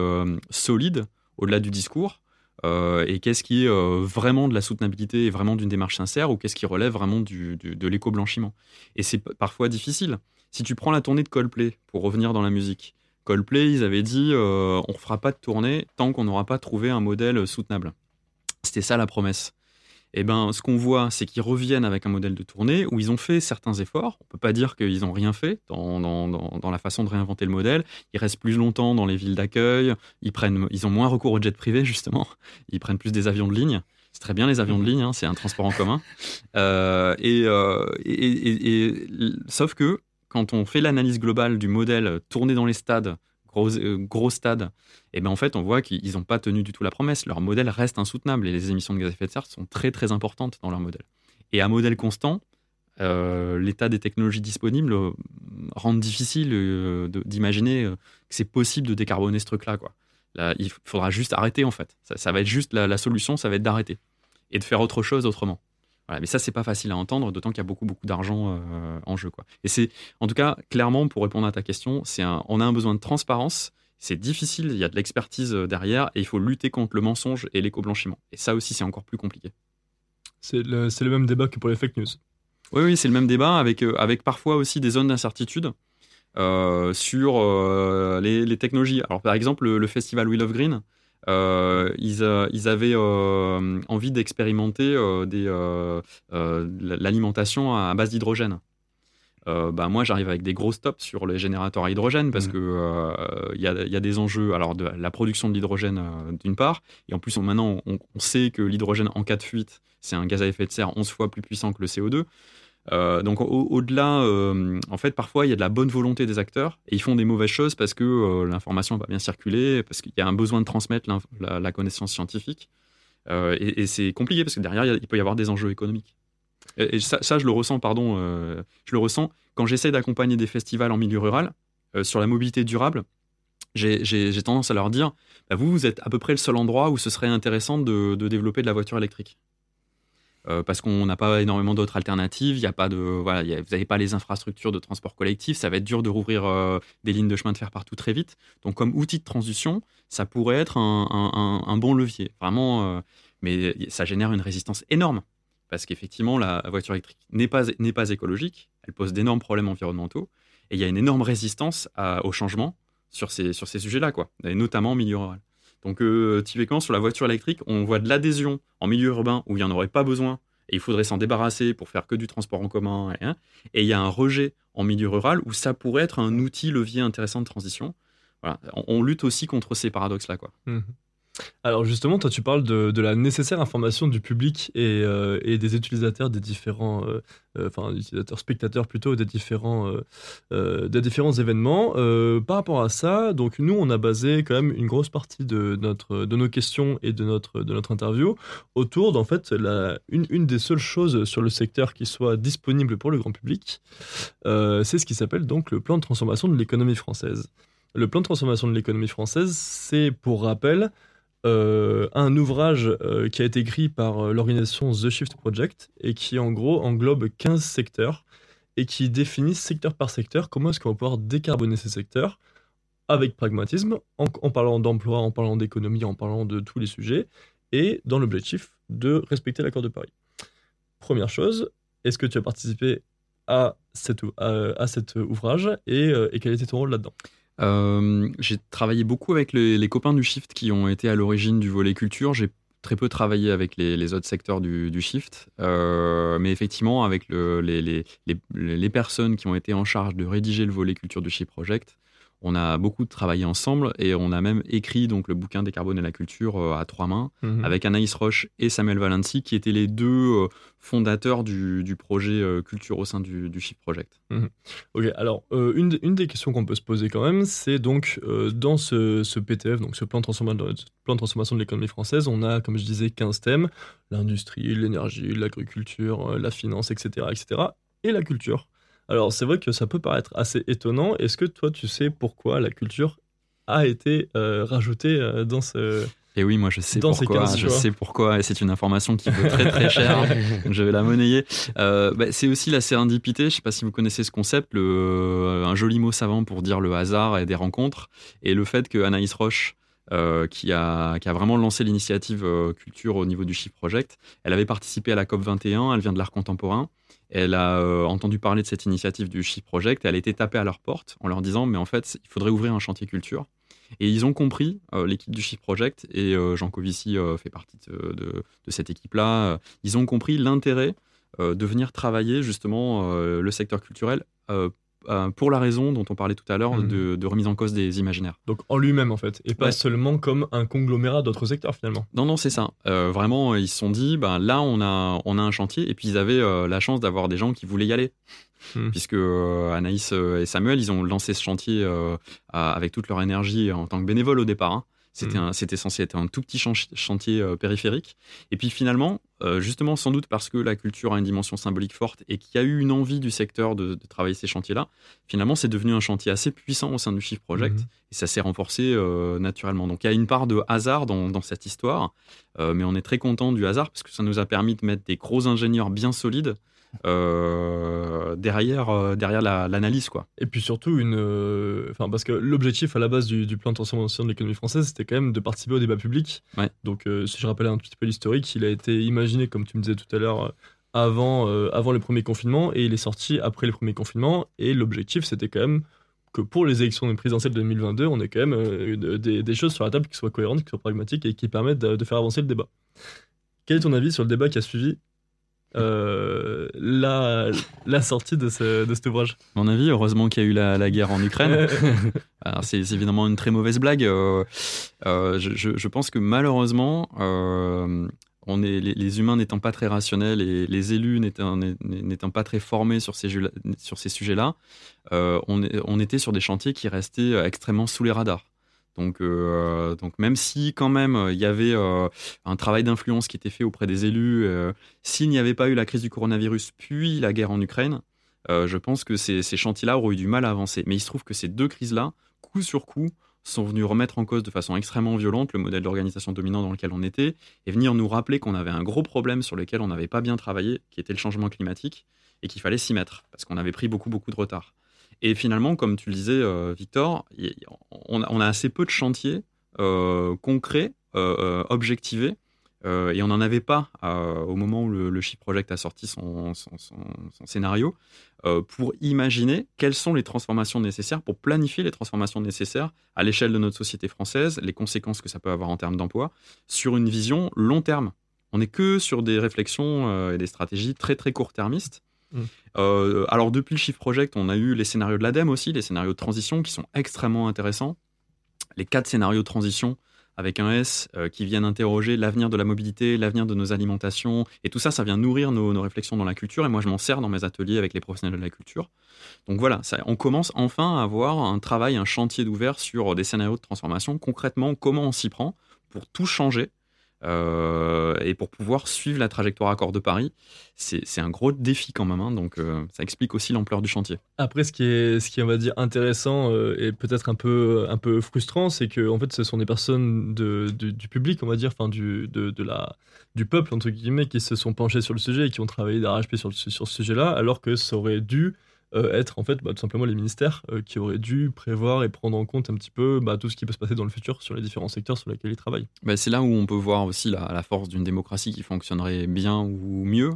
solide au-delà du discours et qu'est-ce qui est euh, vraiment de la soutenabilité et vraiment d'une démarche sincère ou qu'est-ce qui relève vraiment de l'éco-blanchiment? Et c'est parfois difficile. Si tu prends la tournée de Coldplay, pour revenir dans la musique, Coldplay, ils avaient dit euh, on ne fera pas de tournée tant qu'on n'aura pas trouvé un modèle soutenable. C'était ça la promesse eh ben, ce qu'on voit, c'est qu'ils reviennent avec un modèle de tournée où ils ont fait certains efforts. On ne peut pas dire qu'ils n'ont rien fait dans, dans, la façon de réinventer le modèle. Ils restent plus longtemps dans les villes d'accueil. Ils, prennent, ils ont moins recours au jet privé, justement. Ils prennent plus des avions de ligne. C'est très bien les avions de ligne, hein, c'est un transport en commun. Euh, euh, et, et, sauf que quand on fait l'analyse globale du modèle tourné dans les stades gros, euh, gros stades, et ben en fait, on voit qu'ils n'ont pas tenu du tout la promesse. Leur modèle reste insoutenable et les émissions de gaz à effet de serre sont très très importantes dans leur modèle. Et à modèle constant, euh, l'état des technologies disponibles euh, rend difficile d'imaginer que c'est possible de décarboner ce truc-là. Il faudra juste arrêter en fait. Ça, va être juste la solution, ça va être d'arrêter et de faire autre chose autrement mais ça, c'est pas facile à entendre, d'autant qu'il y a beaucoup, beaucoup d'argent euh, en jeu. Quoi. Et c'est, en tout cas, clairement, pour répondre à ta question, c'est on a un besoin de transparence. C'est difficile, il y a de l'expertise euh, derrière, et il faut lutter contre le mensonge et l'éco-blanchiment. Et ça aussi, c'est encore plus compliqué. C'est le, le, même débat que pour les fake news. Oui, oui, c'est le même débat, avec, euh, avec parfois aussi des zones d'incertitude. sur les, technologies. Alors, par exemple, le, le festival Wheel of Green, euh, ils, euh, ils, avaient euh, envie d'expérimenter l'alimentation à base d'hydrogène. bah, moi, j'arrive avec des gros stops sur les générateurs à hydrogène parce mmh. que il y, y, a des enjeux, alors de la production de l'hydrogène d'une part, et en plus, maintenant, on, on sait que l'hydrogène en cas de fuite, c'est un gaz à effet de serre 11 fois plus puissant que le CO2. Euh, donc au- au-delà, euh, en fait, parfois il y a de la bonne volonté des acteurs et ils font des mauvaises choses parce que euh, l'information va bien circuler, parce qu'il y a un besoin de transmettre la, connaissance scientifique. Et c'est compliqué parce que derrière il peut y avoir des enjeux économiques. Et, ça, je le ressens, pardon, je le ressens quand j'essaie d'accompagner des festivals en milieu rural sur la mobilité durable. J'ai tendance à leur dire, bah, vous, vous êtes à peu près le seul endroit où ce serait intéressant de développer de la voiture électrique. Euh, parce qu'on n'a pas énormément d'autres alternatives, il y a pas de, vous n'avez pas les infrastructures de transport collectif, ça va être dur de rouvrir euh, des lignes de chemin de fer partout très vite. Donc comme outil de transition, ça pourrait être un, bon levier, vraiment, euh, mais ça génère une résistance énorme. Parce qu'effectivement, la voiture électrique n'est pas, écologique, elle pose d'énormes problèmes environnementaux, et il y a une énorme résistance au changement sur ces, sujets-là, notamment en milieu rural. Donc, euh, typiquement, sur la voiture électrique, on voit de l'adhésion en milieu urbain où il n'y en aurait pas besoin et il faudrait s'en débarrasser pour faire que du transport en commun. Et, il y a un rejet en milieu rural où ça pourrait être un outil levier intéressant de transition. On, lutte aussi contre ces paradoxes-là. Mhm. Alors justement, toi tu parles de, la nécessaire information du public et, euh, des utilisateurs des différents, euh, euh, enfin utilisateurs spectateurs plutôt des différents, des différents événements. Par rapport à ça, donc nous on a basé quand même une grosse partie de notre, de nos questions et de notre, de notre interview autour d'en fait la, une, une des seules choses sur le secteur qui soit disponible pour le grand public, c'est ce qui s'appelle donc le plan de transformation de l'économie française. Le plan de transformation de l'économie française, c'est pour rappel euh, un ouvrage euh, qui a été écrit par euh, l'organisation The Shift Project et qui en gros englobe 15 secteurs et qui définit secteur par secteur comment est-ce qu'on va pouvoir décarboner ces secteurs avec pragmatisme, en, parlant d'emploi, en parlant d'économie, en parlant de tous les sujets, et dans l'objectif de respecter l'accord de Paris. Première chose, est-ce que tu as participé à, cet ouvrage et quel était ton rôle là-dedans? Euh, j'ai travaillé beaucoup avec les, copains du Shift qui ont été à l'origine du volet culture. J'ai très peu travaillé avec les, autres secteurs du, Shift. Euh, mais effectivement, avec le- les, les- les- les personnes qui ont été en charge de rédiger le volet culture du Shift Project, on a beaucoup travaillé ensemble et on a même écrit donc, le bouquin Décarboner la culture euh, à trois mains Mhm. avec Anaïs Roche et Samuel Valenci qui étaient les deux euh, fondateurs du, du projet euh, culture au sein du, du Shift Project. Ok, alors euh, une, des- une des questions qu'on peut se poser quand même, c'est donc euh, dans ce, ce PTF, donc ce plan de, transformation, plan de transformation de l'économie française, on a, comme je disais, 15 thèmes l'industrie, l'énergie, l'agriculture, la finance, etc., etc., et la culture. Alors c'est vrai que ça peut paraître assez étonnant. Est-ce que toi, tu sais pourquoi la culture a été euh, rajoutée euh, dans ce. Et oui, moi je sais Dans ces pourquoi. 15 je sais pourquoi, et c'est une information qui vaut très très cher. donc je vais la monnayer. Euh, bah, c'est aussi la sérendipité. Je ne sais pas si vous connaissez ce concept, le, un joli mot savant pour dire le hasard et des rencontres, et le fait que Anaïs Roche, euh, qui, a, qui a vraiment lancé l'initiative euh, culture au niveau du Shift Project, elle avait participé à la COP 21. Elle vient de l'art contemporain. Elle a euh, entendu parler de cette initiative du Shift Project. Et elle a été tapée à leur porte en leur disant, mais en fait, il faudrait ouvrir un chantier culture. Et ils ont compris, euh, l'équipe du Shift Project, et euh, Jean Covici euh, fait partie de, cette équipe-là, ils ont compris l'intérêt de venir travailler justement le secteur culturel euh, pour la raison dont on parlait tout à l'heure Mhm. de, de remise en cause des imaginaires. Donc en lui-même, en fait, et pas Ouais. seulement comme un conglomérat d'autres secteurs, finalement. Non, non, c'est ça. Euh, vraiment, ils se sont dit, ben, là, on a, on a un chantier, et puis ils avaient euh, la chance d'avoir des gens qui voulaient y aller. Hmm. Puisque Anaïs et Samuel, ils ont lancé ce chantier avec toute leur énergie en tant que bénévoles au départ. hein. C'était un- c'était censé être un tout petit chan- chantier euh, périphérique. Et puis finalement, euh, justement, sans doute parce que la culture a une dimension symbolique forte et qu'il y a eu une envie du secteur de, de travailler ces chantiers-là, finalement, c'est devenu un chantier assez puissant au sein du Shift Project Mhm. et ça s'est renforcé euh, naturellement. Donc il y a une part de hasard dans, dans cette histoire, mais on est très content du hasard parce que ça nous a permis de mettre des gros ingénieurs bien solides euh, derrière, euh, derrière la- l'analyse. quoi. Et puis surtout, une, euh, parce que l'objectif à la base du, du plan de transformation de l'économie française, c'était quand même de participer au débat public. Ouais. Donc, si je rappelle un petit peu l'historique, il a été imaginé, comme tu me disais tout à l'heure, avant, avant les premiers confinements, et il est sorti après les premiers confinements. Et l'objectif, c'était quand même que pour les élections présidentielles de 2022, on ait quand même de- des, des choses sur la table qui soient cohérentes, qui soient pragmatiques et qui permettent de, de faire avancer le débat. Quel est ton avis sur le débat qui a suivi euh, la, la sortie de, ce, de cet ouvrage À mon avis, heureusement qu'il y a eu la, la guerre en Ukraine. C'est évidemment une très mauvaise blague. Euh, euh, je, je- je pense que malheureusement, on est, les, humains n'étant pas très rationnels et les élus n'étant pas très formés sur ces, sur ces sujets-là, on, était sur des chantiers qui restaient extrêmement sous les radars. Donc, euh, donc même si quand même il y avait un travail d'influence qui était fait auprès des élus, s'il n'y avait pas eu la crise du coronavirus puis la guerre en Ukraine, je pense que ces, ces chantiers-là auraient eu du mal à avancer. Mais il se trouve que ces deux crises-là, coup sur coup, sont venus remettre en cause de façon extrêmement violente le modèle d'organisation dominant dans lequel on était et venir nous rappeler qu'on avait un gros problème sur lequel on n'avait pas bien travaillé, qui était le changement climatique, et qu'il fallait s'y mettre, parce qu'on avait pris beaucoup, beaucoup de retard. Et finalement, comme tu le disais, euh, Victor, on a, assez peu de chantiers euh, concrets, euh, objectivés, et on n'en avait pas au moment où le, le Project a sorti son, scénario pour imaginer quelles sont les transformations nécessaires, pour planifier les transformations nécessaires à l'échelle de notre société française, les conséquences que ça peut avoir en termes d'emploi, sur une vision long terme. On n'est que sur des réflexions et des stratégies très très court-termistes. Mmh. Alors depuis le Shift Project, on a eu les scénarios de l'ADEME aussi, les scénarios de transition qui sont extrêmement intéressants. Les quatre scénarios de transition avec un S euh, qui viennent interroger l'avenir de la mobilité, l'avenir de nos alimentations. Et tout ça, ça vient nourrir nos, réflexions dans la culture. Et moi, je m'en sers dans mes ateliers avec les professionnels de la culture. Donc voilà, ça, on commence enfin à avoir un travail, un chantier d'ouvert sur des scénarios de transformation. Concrètement, comment on s'y prend pour tout changer euh, et pour pouvoir suivre la trajectoire accord de Paris, c'est un gros défi quand même. Hein, donc euh, ça explique aussi l'ampleur du chantier. Après, ce qui est, ce qui on va dire, intéressant euh, et peut-être un peu, un peu frustrant, c'est que en fait, ce sont des personnes du public, on va dire, enfin du, de, la, du peuple entre guillemets, qui se sont penchés sur le sujet et qui ont travaillé d'arrache-pied sur, sur ce sujet-là, alors que ça aurait dû euh, être en fait bah, tout simplement les ministères euh, qui auraient dû prévoir et prendre en compte un petit peu bah, tout ce qui peut se passer dans le futur sur les différents secteurs sur lesquels ils travaillent. Bah, c'est là où on peut voir aussi la, force d'une démocratie qui fonctionnerait bien ou mieux.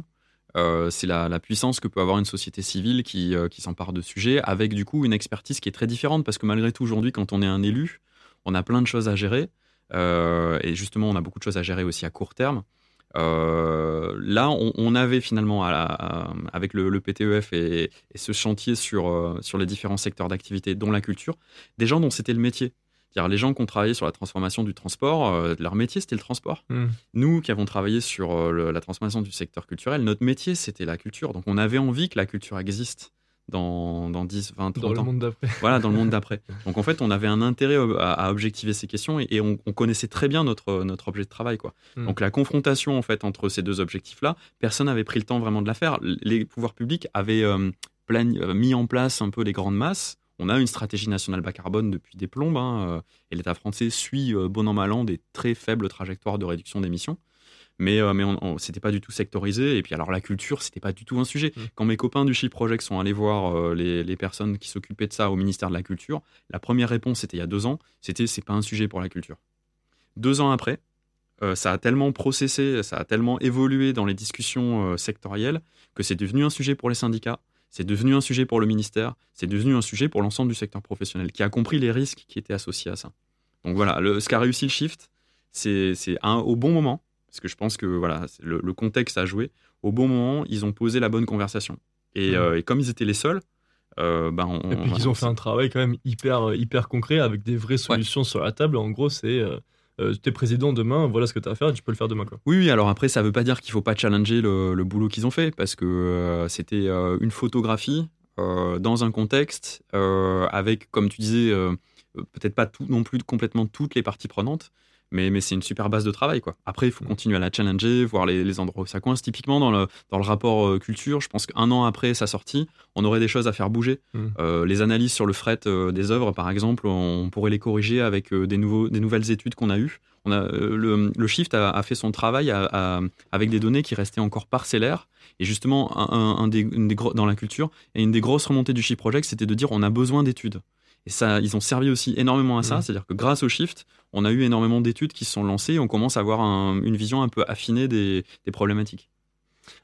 Euh, c'est la, puissance que peut avoir une société civile qui s'empare de sujets avec du coup une expertise qui est très différente parce que malgré tout aujourd'hui quand on est un élu, on a plein de choses à gérer et justement on a beaucoup de choses à gérer aussi à court terme. Euh, là, on, avait finalement, avec le, PTEF et, ce chantier sur, euh, sur les différents secteurs d'activité, dont la culture, des gens dont c'était le métier. -dire les gens qui ont travaillé sur la transformation du transport, euh, leur métier, c'était le transport. Hmm. Nous qui avons travaillé sur la transformation du secteur culturel, notre métier, c'était la culture. Donc on avait envie que la culture existe dans, dans 10, 20, 30 dans ans. Dans le monde d'après. Voilà, dans le monde d'après. Donc en fait, on avait un intérêt à, objectiver ces questions et, on, connaissait très bien notre, notre objet de travail. Quoi. Hmm. Donc la confrontation en fait entre ces deux objectifs-là, personne n'avait pris le temps vraiment de la faire. Les pouvoirs publics avaient euh, euh, mis en place un peu les grandes masses. On a une stratégie nationale bas carbone depuis des plombes hein, euh, et l'État français suit bon an mal an des très faibles trajectoires de réduction d'émissions mais, euh, mais on, c'était pas du tout sectorisé. Et puis alors la culture, c'était pas du tout un sujet. Mm. Quand mes copains du Chip Project sont allés voir euh, les, les, personnes qui s'occupaient de ça au ministère de la Culture, la première réponse, c'était il y a deux ans, c'était c'est pas un sujet pour la culture. Deux ans après, euh, ça a tellement processé, ça a tellement évolué dans les discussions sectorielles que c'est devenu un sujet pour les syndicats, c'est devenu un sujet pour le ministère, c'est devenu un sujet pour l'ensemble du secteur professionnel qui a compris les risques qui étaient associés à ça. Donc voilà, le, ce qu'a réussi le shift, c'est au bon moment, parce que je pense que voilà, le, contexte a joué. Au bon moment, ils ont posé la bonne conversation. Et, mmh. euh, comme ils étaient les seuls, euh, ben et puis ils ont fait un travail quand même hyper, hyper concret avec des vraies solutions sur la table. En gros, c'est euh, euh, tu es président demain, voilà ce que tu as à faire, tu peux le faire demain. Quoi. Oui, oui, alors après, ça ne veut pas dire qu'il ne faut pas challenger le, boulot qu'ils ont fait, parce que c'était une photographie dans un contexte avec, comme tu disais, peut-être pas tout, non plus complètement toutes les parties prenantes, mais, mais c'est une super base de travail. Quoi. Après, il faut mm. continuer à la challenger, voir les, les, endroits où ça coince. Typiquement, dans le, dans le rapport euh, culture, je pense qu'un an après sa sortie, on aurait des choses à faire bouger. Mm. Euh, les analyses sur le fret euh, des œuvres, par exemple, on pourrait les corriger avec des, nouveaux, des nouvelles études qu'on a eues. On a, le, le, Shift a, fait son travail avec des données qui restaient encore parcellaires. Et justement, un, des, une des dans la culture, et une des grosses remontées du Shift Project, c'était de dire on a besoin d'études. Et ça, ils ont servi aussi énormément à ça, mmh. c'est-à-dire que grâce au Shift, on a eu énormément d'études qui se sont lancées et on commence à avoir une vision un peu affinée des problématiques.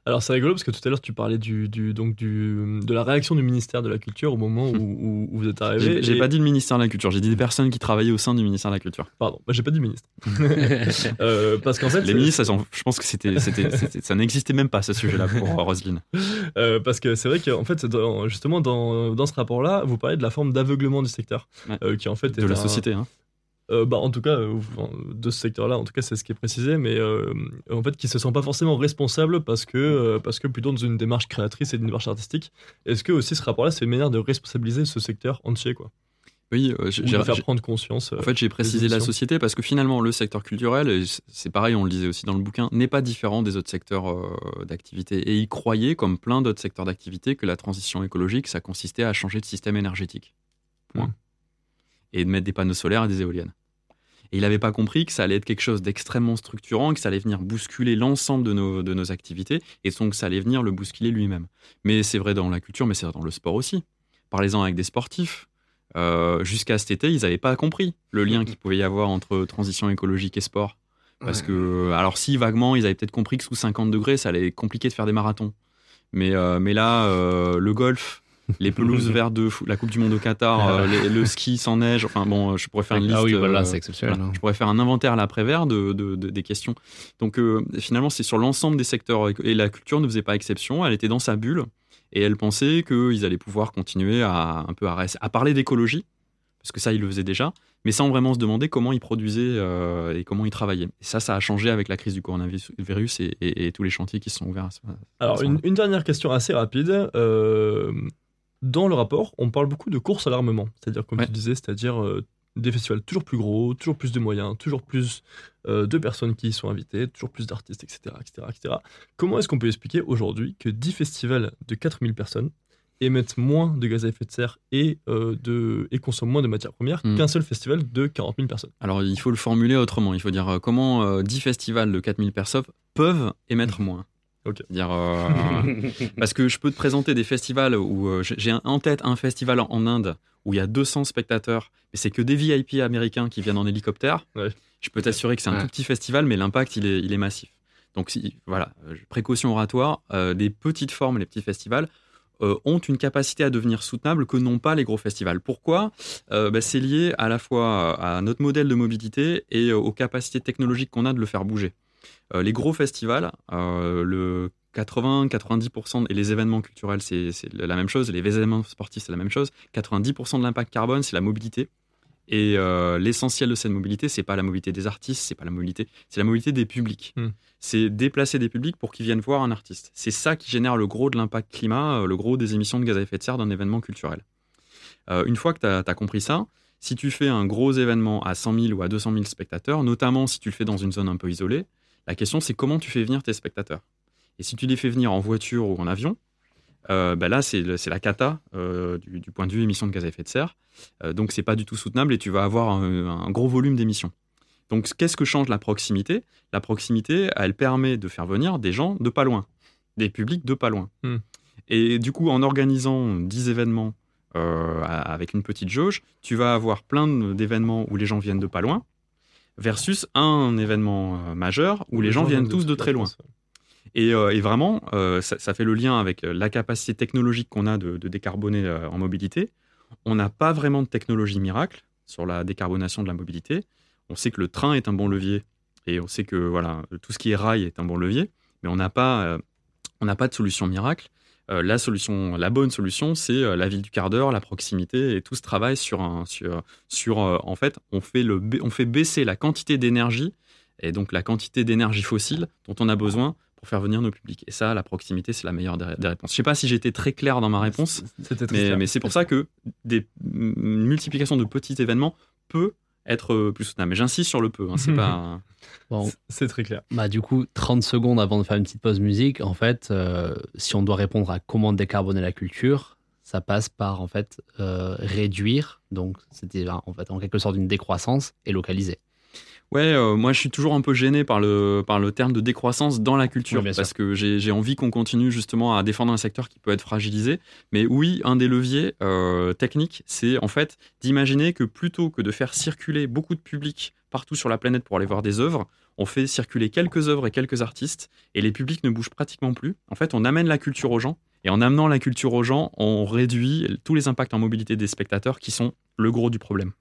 Alors c'est rigolo parce que tout à l'heure tu parlais du, donc du, de la réaction du ministère de la Culture au moment où, vous êtes arrivé. J'ai pas dit le ministère de la Culture, j'ai dit des personnes qui travaillaient au sein du ministère de la Culture. Pardon, bah, j'ai pas dit ministre. euh, parce qu'en fait, les ministres, je pense que c'était, ça n'existait même pas ce sujet-là pour Roselyne. Euh, parce que c'est vrai qu'en fait, justement dans, dans ce rapport-là, vous parlez de la forme d'aveuglement du secteur, euh, qui en fait de la société. Hein. Euh, bah, en tout cas, euh, de ce secteur-là, en tout cas, c'est ce qui est précisé, mais euh, en fait, qui se sent pas forcément responsable parce que, euh, parce que plutôt dans une démarche créatrice et une démarche artistique. Est-ce que aussi ce rapport-là, c'est une manière de responsabiliser ce secteur entier, quoi? Oui, j'ai- faire prendre conscience. En fait, j'ai précisé la société parce que finalement, le secteur culturel, et c'est pareil, on le disait aussi dans le bouquin, n'est pas différent des autres secteurs d'activité. Et ils croyaient, comme plein d'autres secteurs d'activité, que la transition écologique, ça consistait à changer de système énergétique. Point. Mm. Et de mettre des panneaux solaires et des éoliennes. Et il n'avait pas compris que ça allait être quelque chose d'extrêmement structurant, que ça allait venir bousculer l'ensemble de nos, de nos activités, et donc ça allait venir le bousculer lui-même. Mais c'est vrai dans la culture, mais c'est vrai dans le sport aussi. Parlez-en avec des sportifs. Euh, Jusqu'à cet été, ils n'avaient pas compris le lien qu'il pouvait y avoir entre transition écologique et sport. Parce que, alors si vaguement, ils avaient peut-être compris que sous 50 degrés, ça allait être compliqué de faire des marathons. Mais, euh, mais là, euh, le golf, les pelouses vertes de fou- la Coupe du Monde au Qatar, euh, les- le ski sans neige, enfin bon, je pourrais faire une liste. ah oui, voilà, euh, c'est exceptionnel. voilà. hein. Je pourrais faire un inventaire à l'après-vert de, de- de- des questions. Donc euh, finalement, c'est sur l'ensemble des secteurs. Et la culture ne faisait pas exception. Elle était dans sa bulle. Et elle pensait qu'ils allaient pouvoir continuer à, un peu à, parler d'écologie, parce que ça, ils le faisaient déjà, mais sans vraiment se demander comment ils produisaient euh, et comment ils travaillaient. Et ça, ça a changé avec la crise du coronavirus et, et- et tous les chantiers qui se sont ouverts. à ce- Alors, à ce une, moment-là. une dernière question assez rapide. Euh, dans le rapport, on parle beaucoup de course à l'armement. C'est-à-dire, comme Ouais. tu disais, c'est-à-dire euh, des festivals toujours plus gros, toujours plus de moyens, toujours plus euh, de personnes qui y sont invitées, toujours plus d'artistes, etc., etc., etc. Comment est-ce qu'on peut expliquer aujourd'hui que 10 festivals de 4000 personnes émettent moins de gaz à effet de serre et, euh, de, et consomment moins de matières premières Mm. qu'un seul festival de 40 000 personnes? Alors, il faut le formuler autrement. Il faut dire comment euh, 10 festivals de 4000 personnes peuvent émettre moins? Dire, euh, parce que je peux te présenter des festivals où euh, j'ai en tête un festival en- en Inde où il y a 200 spectateurs, mais c'est que des VIP américains qui viennent en hélicoptère. Ouais. Je peux t'assurer que c'est un Ouais. tout petit festival, mais l'impact, il est, il est massif. Donc, si, voilà, euh, précaution oratoire, euh, des petites formes, les petits festivals, euh, ont une capacité à devenir soutenables que n'ont pas les gros festivals. Pourquoi? Euh, bah, C'est lié à la fois à notre modèle de mobilité et aux capacités technologiques qu'on a de le faire bouger. Euh, les gros festivals, euh, le 80-90%, et les événements culturels, c'est la même chose, les événements sportifs, c'est la même chose, 90% de l'impact carbone, c'est la mobilité. Et euh, l'essentiel de cette mobilité, c'est pas la mobilité des artistes, c'est pas la mobilité, c'est la mobilité des publics. Hmm. C'est déplacer des publics pour qu'ils viennent voir un artiste. C'est ça qui génère le gros de l'impact climat, le gros des émissions de gaz à effet de serre d'un événement culturel. Euh, une fois que tu as, compris ça, si tu fais un gros événement à 100 000 ou à 200 000 spectateurs, notamment si tu le fais dans une zone un peu isolée, la question c'est comment tu fais venir tes spectateurs. Et si tu les fais venir en voiture ou en avion, euh, bah là c'est la cata euh, du, du point de vue émissions de gaz à effet de serre. Euh, donc c'est pas du tout soutenable et tu vas avoir un, un gros volume d'émissions. Donc qu'est-ce que change la proximité? La proximité, elle permet de faire venir des gens de pas loin, des publics de pas loin. Hmm. Et du coup, en organisant 10 événements avec une petite jauge, tu vas avoir plein d'événements où les gens viennent de pas loin, versus un événement euh, majeur où les gens viennent tous de très loin. Et, euh, et vraiment, euh, ça, ça fait le lien avec la capacité technologique qu'on a de, de décarboner en mobilité. On n'a pas vraiment de technologie miracle sur la décarbonation de la mobilité. On sait que le train est un bon levier et on sait que voilà, tout ce qui est rail est un bon levier, mais on n'a pas, euh, on n'a pas de solution miracle. Euh, la solution, la bonne solution, c'est euh, la ville du quart d'heure, la proximité et tout ce travail sur un, sur, sur euh, en fait, on fait le, on fait baisser la quantité d'énergie et donc la quantité d'énergie fossile dont on a besoin pour faire venir nos publics. Et ça, la proximité, c'est la meilleure des, des réponses. Je sais pas si j'étais très clair dans ma réponse, mais, mais c'est pour ça que des, une multiplication de petits événements peut être euh, plus soutenable. Mais j'insiste sur le peu. hein, c'est pas. Bon, C'est très clair. bah, du coup, 30 secondes avant de faire une petite pause musique, en fait, euh, si on doit répondre à comment décarboner la culture, ça passe par en fait euh, réduire, donc c'était en fait en quelque sorte une décroissance et localiser. Ouais, euh, moi je suis toujours un peu gêné par le, par le terme de décroissance dans la culture, Oui, parce que j'ai j'ai envie qu'on continue justement à défendre un secteur qui peut être fragilisé. Mais oui, un des leviers euh, techniques, c'est en fait d'imaginer que plutôt que de faire circuler beaucoup de public partout sur la planète pour aller voir des œuvres, on fait circuler quelques œuvres et quelques artistes, et les publics ne bougent pratiquement plus. En fait, on amène la culture aux gens, et en amenant la culture aux gens, on réduit tous les impacts en mobilité des spectateurs qui sont le gros du problème.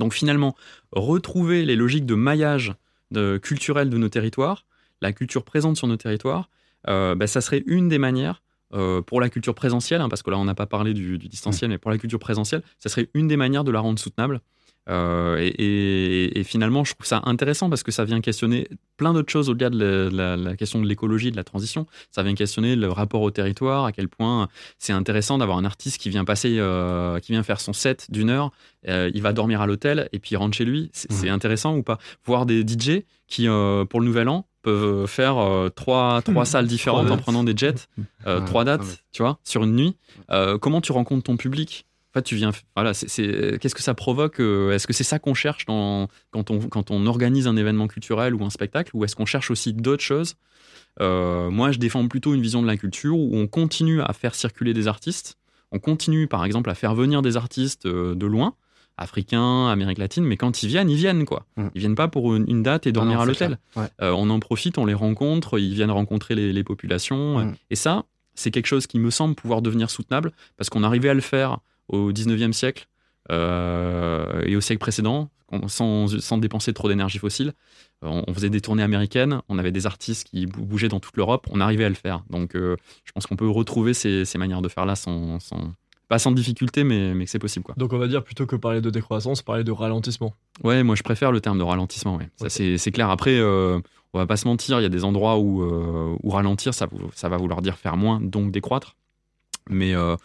Donc finalement, retrouver les logiques de maillage de, culturel de nos territoires, la culture présente sur nos territoires, euh, bah, ça serait une des manières euh, pour la culture présentielle, hein, parce que là on n'a pas parlé du, du distanciel, mais pour la culture présentielle, ça serait une des manières de la rendre soutenable. Euh, et, et- et finalement, je trouve ça intéressant parce que ça vient questionner plein d'autres choses au-delà de la, la- la question de l'écologie, de la transition. Ça vient questionner le rapport au territoire, à quel point c'est intéressant d'avoir un artiste qui vient passer, euh, qui vient faire son set d'une heure, euh, il va dormir à l'hôtel et puis il rentre chez lui. C'est intéressant ou pas? Voir des DJ qui, pour le nouvel an, peuvent faire euh, trois, trois salles différentes en prenant des jets, euh, trois dates, ouais. tu vois, sur une nuit. Euh, comment tu rencontres ton public? Fait, tu viens. Voilà, c'est- qu'est-ce que ça provoque euh, Est-ce que c'est ça qu'on cherche dans, quand, on, quand on organise un événement culturel ou un spectacle Ou est-ce qu'on cherche aussi d'autres choses? Euh, Moi, je défends plutôt une vision de la culture où on continue à faire circuler des artistes. On continue, par exemple, à faire venir des artistes euh, de loin, africains, Amérique latine, mais quand ils viennent, ils viennent, quoi. Mm. Ils viennent pas pour une, une date et dormir Non, à l'hôtel. Ouais. Euh, on en profite, on les rencontre, ils viennent rencontrer les, les populations. Mm. Et ça, c'est quelque chose qui me semble pouvoir devenir soutenable parce qu'on arrivait à le faire au 19e siècle euh, et au siècle précédent sans, sans dépenser trop d'énergie fossile. Euh, On, on faisait des tournées américaines, on avait des artistes qui bou- bougeaient dans toute l'Europe, on arrivait à le faire. Donc euh, je pense qu'on peut retrouver ces, ces manières de faire là sans, sans- pas sans difficulté, mais, mais que c'est possible. Quoi. Donc on va dire plutôt que parler de décroissance, parler de ralentissement. Ouais, moi je préfère le terme de ralentissement. Ouais. C'est clair. Après, euh, on va pas se mentir, il y a des endroits où, euh, où ralentir, ça, ça va vouloir dire faire moins, donc décroître. Mais, euh,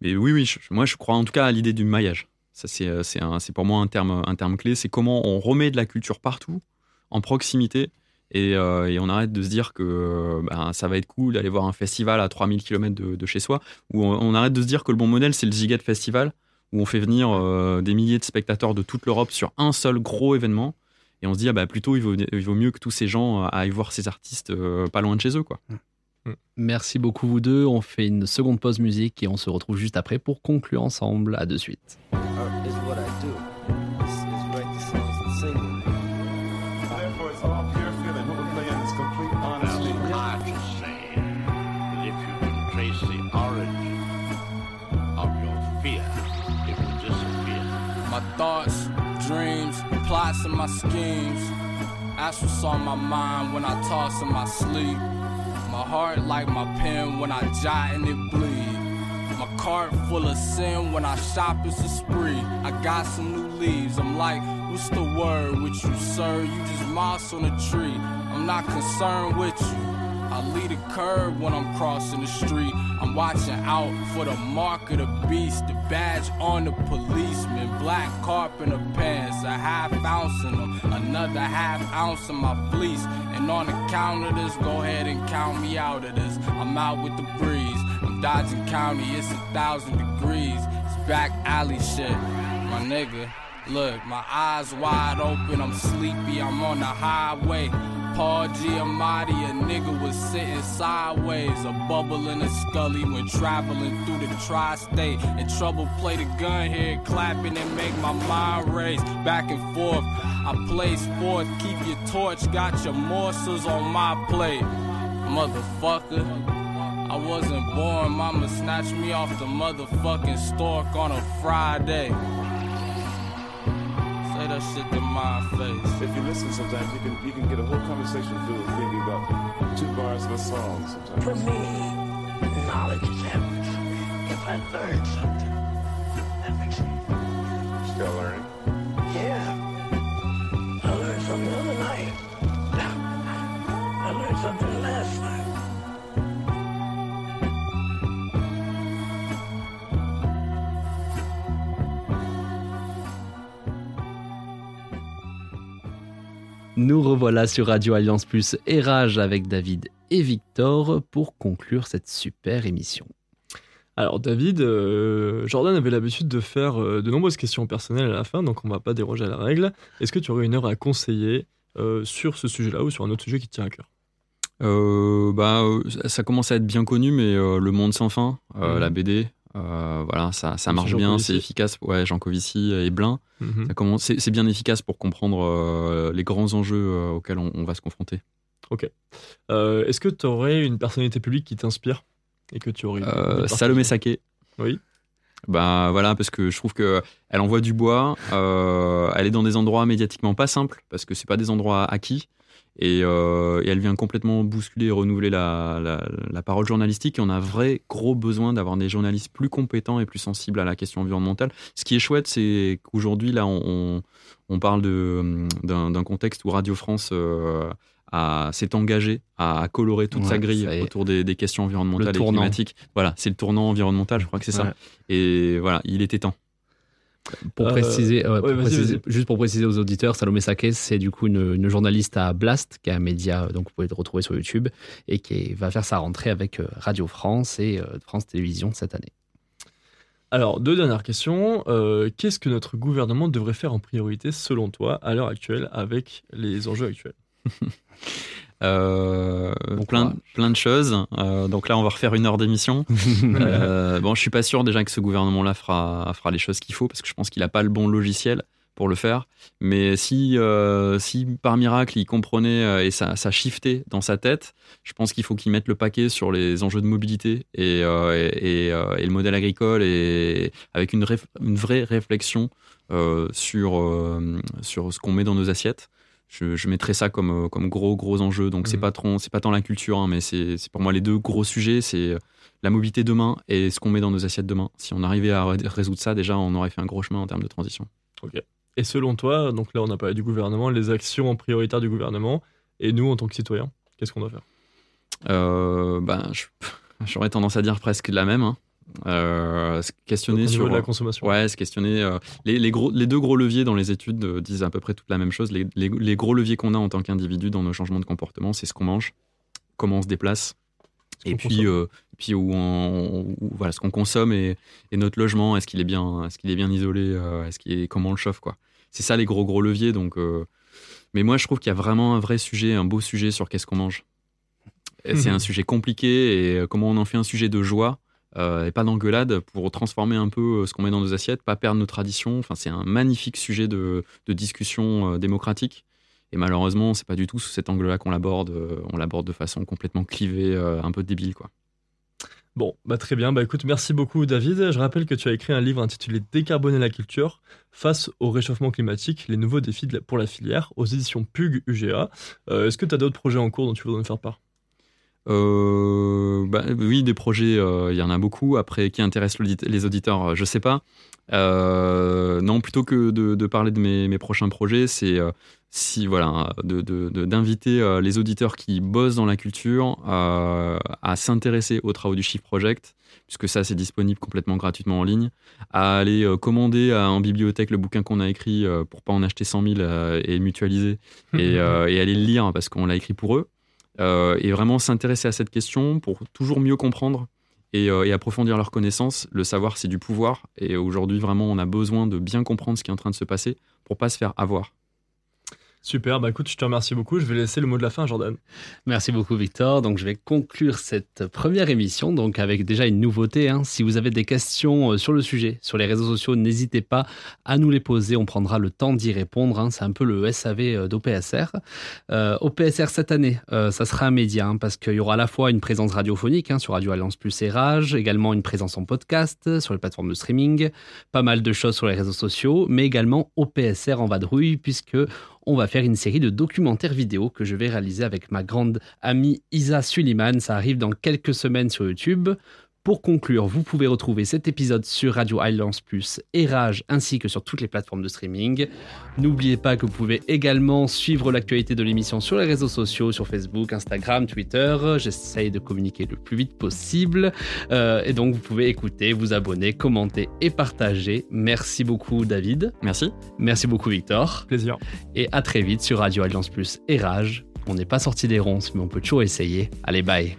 mais oui, oui, moi je crois en tout cas à l'idée du maillage. Ça c'est euh, c'est pour moi un terme, un terme clé. C'est comment on remet de la culture partout, en proximité. Et, euh, et on arrête de se dire que ben, ça va être cool d'aller voir un festival à 3000 km de, de chez soi. Ou on, arrête de se dire que le bon modèle, c'est le Ziget Festival, où on fait venir des milliers de spectateurs de toute l'Europe sur un seul gros événement. Et on se dit, ah bah, plutôt, il vaut, mieux que tous ces gens aillent voir ces artistes pas loin de chez eux. Quoi. Merci beaucoup vous deux. On fait une seconde pause musique et on se retrouve juste après pour conclure ensemble. À de suite. thoughts, dreams, plots, and my schemes. What's on my mind when I toss in my sleep. My heart like my pen when I jot and it bleed. My cart full of sin when I shop it's a spree. I got some new leaves. I'm like, what's the word with you, sir? You just moss on a tree. I'm not concerned with you. I lead a curve when I'm crossing the street. I'm watching out for the mark of the beast, the badge on the policeman, black carpenter pants, a half ounce in them, another half ounce in my fleece. And on the count of this, go ahead and count me out of this. I'm out with the breeze. I'm dodging county, it's a thousand degrees. It's back alley shit, my nigga. Look, my eyes wide open, I'm sleepy, I'm on the highway. Paul Giamatti, a nigga was sitting sideways, a bubble in a scully when traveling through the tri-state. And trouble play the gun here, clapping and make my mind race back and forth. I place forth, keep your torch, got your morsels on my plate, motherfucker. I wasn't born, mama snatched me off the motherfucking stork on a Friday. Say that shit to my face. If you listen, sometimes you can you can get a whole conversation through with maybe about two bars of a song. Sometimes. For me, knowledge is everything. If I learn something, that makes me, Still learning. Nous revoilà sur Radio Alliance Plus et Rage avec David et Victor pour conclure cette super émission. Alors David, euh, Jordan avait l'habitude de faire euh, de nombreuses questions personnelles à la fin, donc on va pas déroger à la règle. Est-ce que tu aurais une heure à conseiller euh, sur ce sujet-là ou sur un autre sujet qui te tient à cœur? Euh, bah, ça- commence à être bien connu, mais euh, Le Monde sans fin, euh, Mhm. la BD, euh, voilà, ça, ça marche Jean bien, c'est efficace. Ouais, Jean Covici et Blin, Mhm. c'est bien efficace pour comprendre euh, les grands enjeux euh, auxquels on, on va se confronter. Euh, Est-ce que tu aurais une personnalité publique qui t'inspire et que tu aurais Salomé Saké. Oui. Bah voilà, parce que je trouve que elle envoie du bois. elle est dans des endroits médiatiquement pas simples parce que c'est pas des endroits acquis. Et, euh, et elle vient complètement bousculer et renouveler la, la, la parole journalistique. Et on a vrai gros besoin d'avoir des journalistes plus compétents et plus sensibles à la question environnementale. Ce qui est chouette, c'est qu'aujourd'hui, là, on, on, parle d'un contexte où Radio France euh, s'est engagé à colorer toute Ouais, sa grille autour des, des questions environnementales Le et climatiques. Voilà, c'est le tournant environnemental, je crois que c'est ça. Et voilà, il était temps. Pour Euh, préciser, ouais, pour ouais, vas-y, préciser- vas-y. juste pour préciser aux auditeurs, Salomé Sakes, c'est du coup une, une journaliste à Blast, qui est un média, donc vous pouvez le retrouver sur YouTube, et qui va faire sa rentrée avec euh, Radio France et euh, France Télévisions cette année. Alors, deux dernières questions. Euh, Qu'est-ce que notre gouvernement devrait faire en priorité, selon toi, à l'heure actuelle, avec les enjeux actuels? Euh, Bon plein, de choses. Euh, donc là, on va refaire une heure d'émission. Euh, bon, je suis pas sûr déjà que ce gouvernement-là fera, fera les choses qu'il faut parce que je pense qu'il a pas le bon logiciel pour le faire. Mais si, euh, si par miracle il comprenait euh, et ça, ça shiftait dans sa tête, je pense qu'il faut qu'il mette le paquet sur les enjeux de mobilité et, euh, et, et, et le modèle agricole et avec une, une vraie réflexion sur, sur ce qu'on met dans nos assiettes. Je, je mettrais ça comme, euh, comme gros gros enjeu. Donc c'est pas trop, c'est pas tant la culture, hein, mais c'est pour moi les deux gros sujets, c'est euh, la mobilité demain et ce qu'on met dans nos assiettes demain. Si on arrivait à ré- résoudre ça, déjà on aurait fait un gros chemin en termes de transition. Et selon toi, donc là, on a parlé du gouvernement, les actions prioritaires du gouvernement, et nous, en tant que citoyens, qu'est-ce qu'on doit faire? Euh, ben, j'aurais tendance à dire presque la même. hein. Euh, se questionner sur de la consommation Ouais, se questionner. euh, les, les, gros, les deux gros leviers dans les études euh, disent à peu près toute la même chose. Les, les- les gros leviers qu'on a en tant qu'individu dans nos changements de comportement, c'est ce qu'on mange, comment on se déplace, Ce et puis, où on, où- voilà, ce qu'on consomme et, et notre logement, est-ce qu'il est bien, est-ce qu'il est bien isolé, est-ce qu'il est, comment on le chauffe, quoi. C'est ça les gros gros leviers. Donc, mais moi, je trouve qu'il y a vraiment un vrai sujet, un beau sujet sur qu'est-ce qu'on mange. C'est un sujet compliqué et comment on en fait un sujet de joie euh, et pas d'engueulade pour transformer un peu euh, ce qu'on met dans nos assiettes, pas perdre nos traditions. Enfin, c'est un magnifique sujet de, discussion euh, démocratique. Et malheureusement, c'est pas du tout sous cet angle-là qu'on l'aborde. On l'aborde de façon complètement clivée, un peu débile, quoi. Bon, bah très bien. Bah écoute, merci beaucoup David. Je rappelle que tu as écrit un livre intitulé Décarboner la culture face au réchauffement climatique, les nouveaux défis pour la filière aux éditions PUG UGA. Est-ce que tu as d'autres projets en cours dont tu voudrais nous faire part? Euh, bah, oui, des projets, euh, il y en a beaucoup. Après, qui intéresse les auditeurs, euh, je sais pas. Euh, non, plutôt que de, de parler de mes, mes prochains projets, c'est si voilà, d'inviter les auditeurs qui bossent dans la culture à s'intéresser aux travaux du Shift Project, puisque ça c'est disponible complètement gratuitement en ligne, à aller commander à- en bibliothèque le bouquin qu'on a écrit pour pas en acheter 100 000 euh, et mutualiser et, euh, et aller le lire parce qu'on l'a écrit pour eux. Euh, et vraiment s'intéresser à cette question pour toujours mieux comprendre et, euh, et approfondir leurs connaissances. Le savoir, c'est du pouvoir. Et aujourd'hui, vraiment, on a besoin de bien comprendre ce qui est en train de se passer pour pas se faire avoir. Super, bah écoute, je te remercie beaucoup. Je vais laisser le mot de la fin à Jordan. Merci beaucoup Victor. Donc je vais conclure cette première émission donc avec déjà une nouveauté. hein. Si vous avez des questions euh, sur le sujet, sur les réseaux sociaux, n'hésitez pas à nous les poser. On prendra le temps d'y répondre. hein. C'est un peu le SAV euh, d'OPSR. Euh, OPSR cette année, euh, ça sera un média hein, parce qu'il y aura à la fois une présence radiophonique sur Radio Alliance Plus et Rage, également une présence en podcast sur les plateformes de streaming, pas mal de choses sur les réseaux sociaux, mais également OPSR en vadrouille puisque on va faire une série de documentaires vidéo que je vais réaliser avec ma grande amie Isa Suliman. Ça arrive dans quelques semaines sur YouTube. Pour conclure, vous pouvez retrouver cet épisode sur Radio Islands Plus et Rage ainsi que sur toutes les plateformes de streaming. N'oubliez pas que vous pouvez également suivre l'actualité de l'émission sur les réseaux sociaux, sur Facebook, Instagram, Twitter. J'essaye de communiquer le plus vite possible. Euh, et donc vous pouvez écouter, vous abonner, commenter et partager. Merci beaucoup David. Merci. Merci beaucoup Victor. Plaisir. Et à très vite sur Radio Alliance Plus et Rage. On n'est pas sorti des ronces, mais on peut toujours essayer. Allez, bye.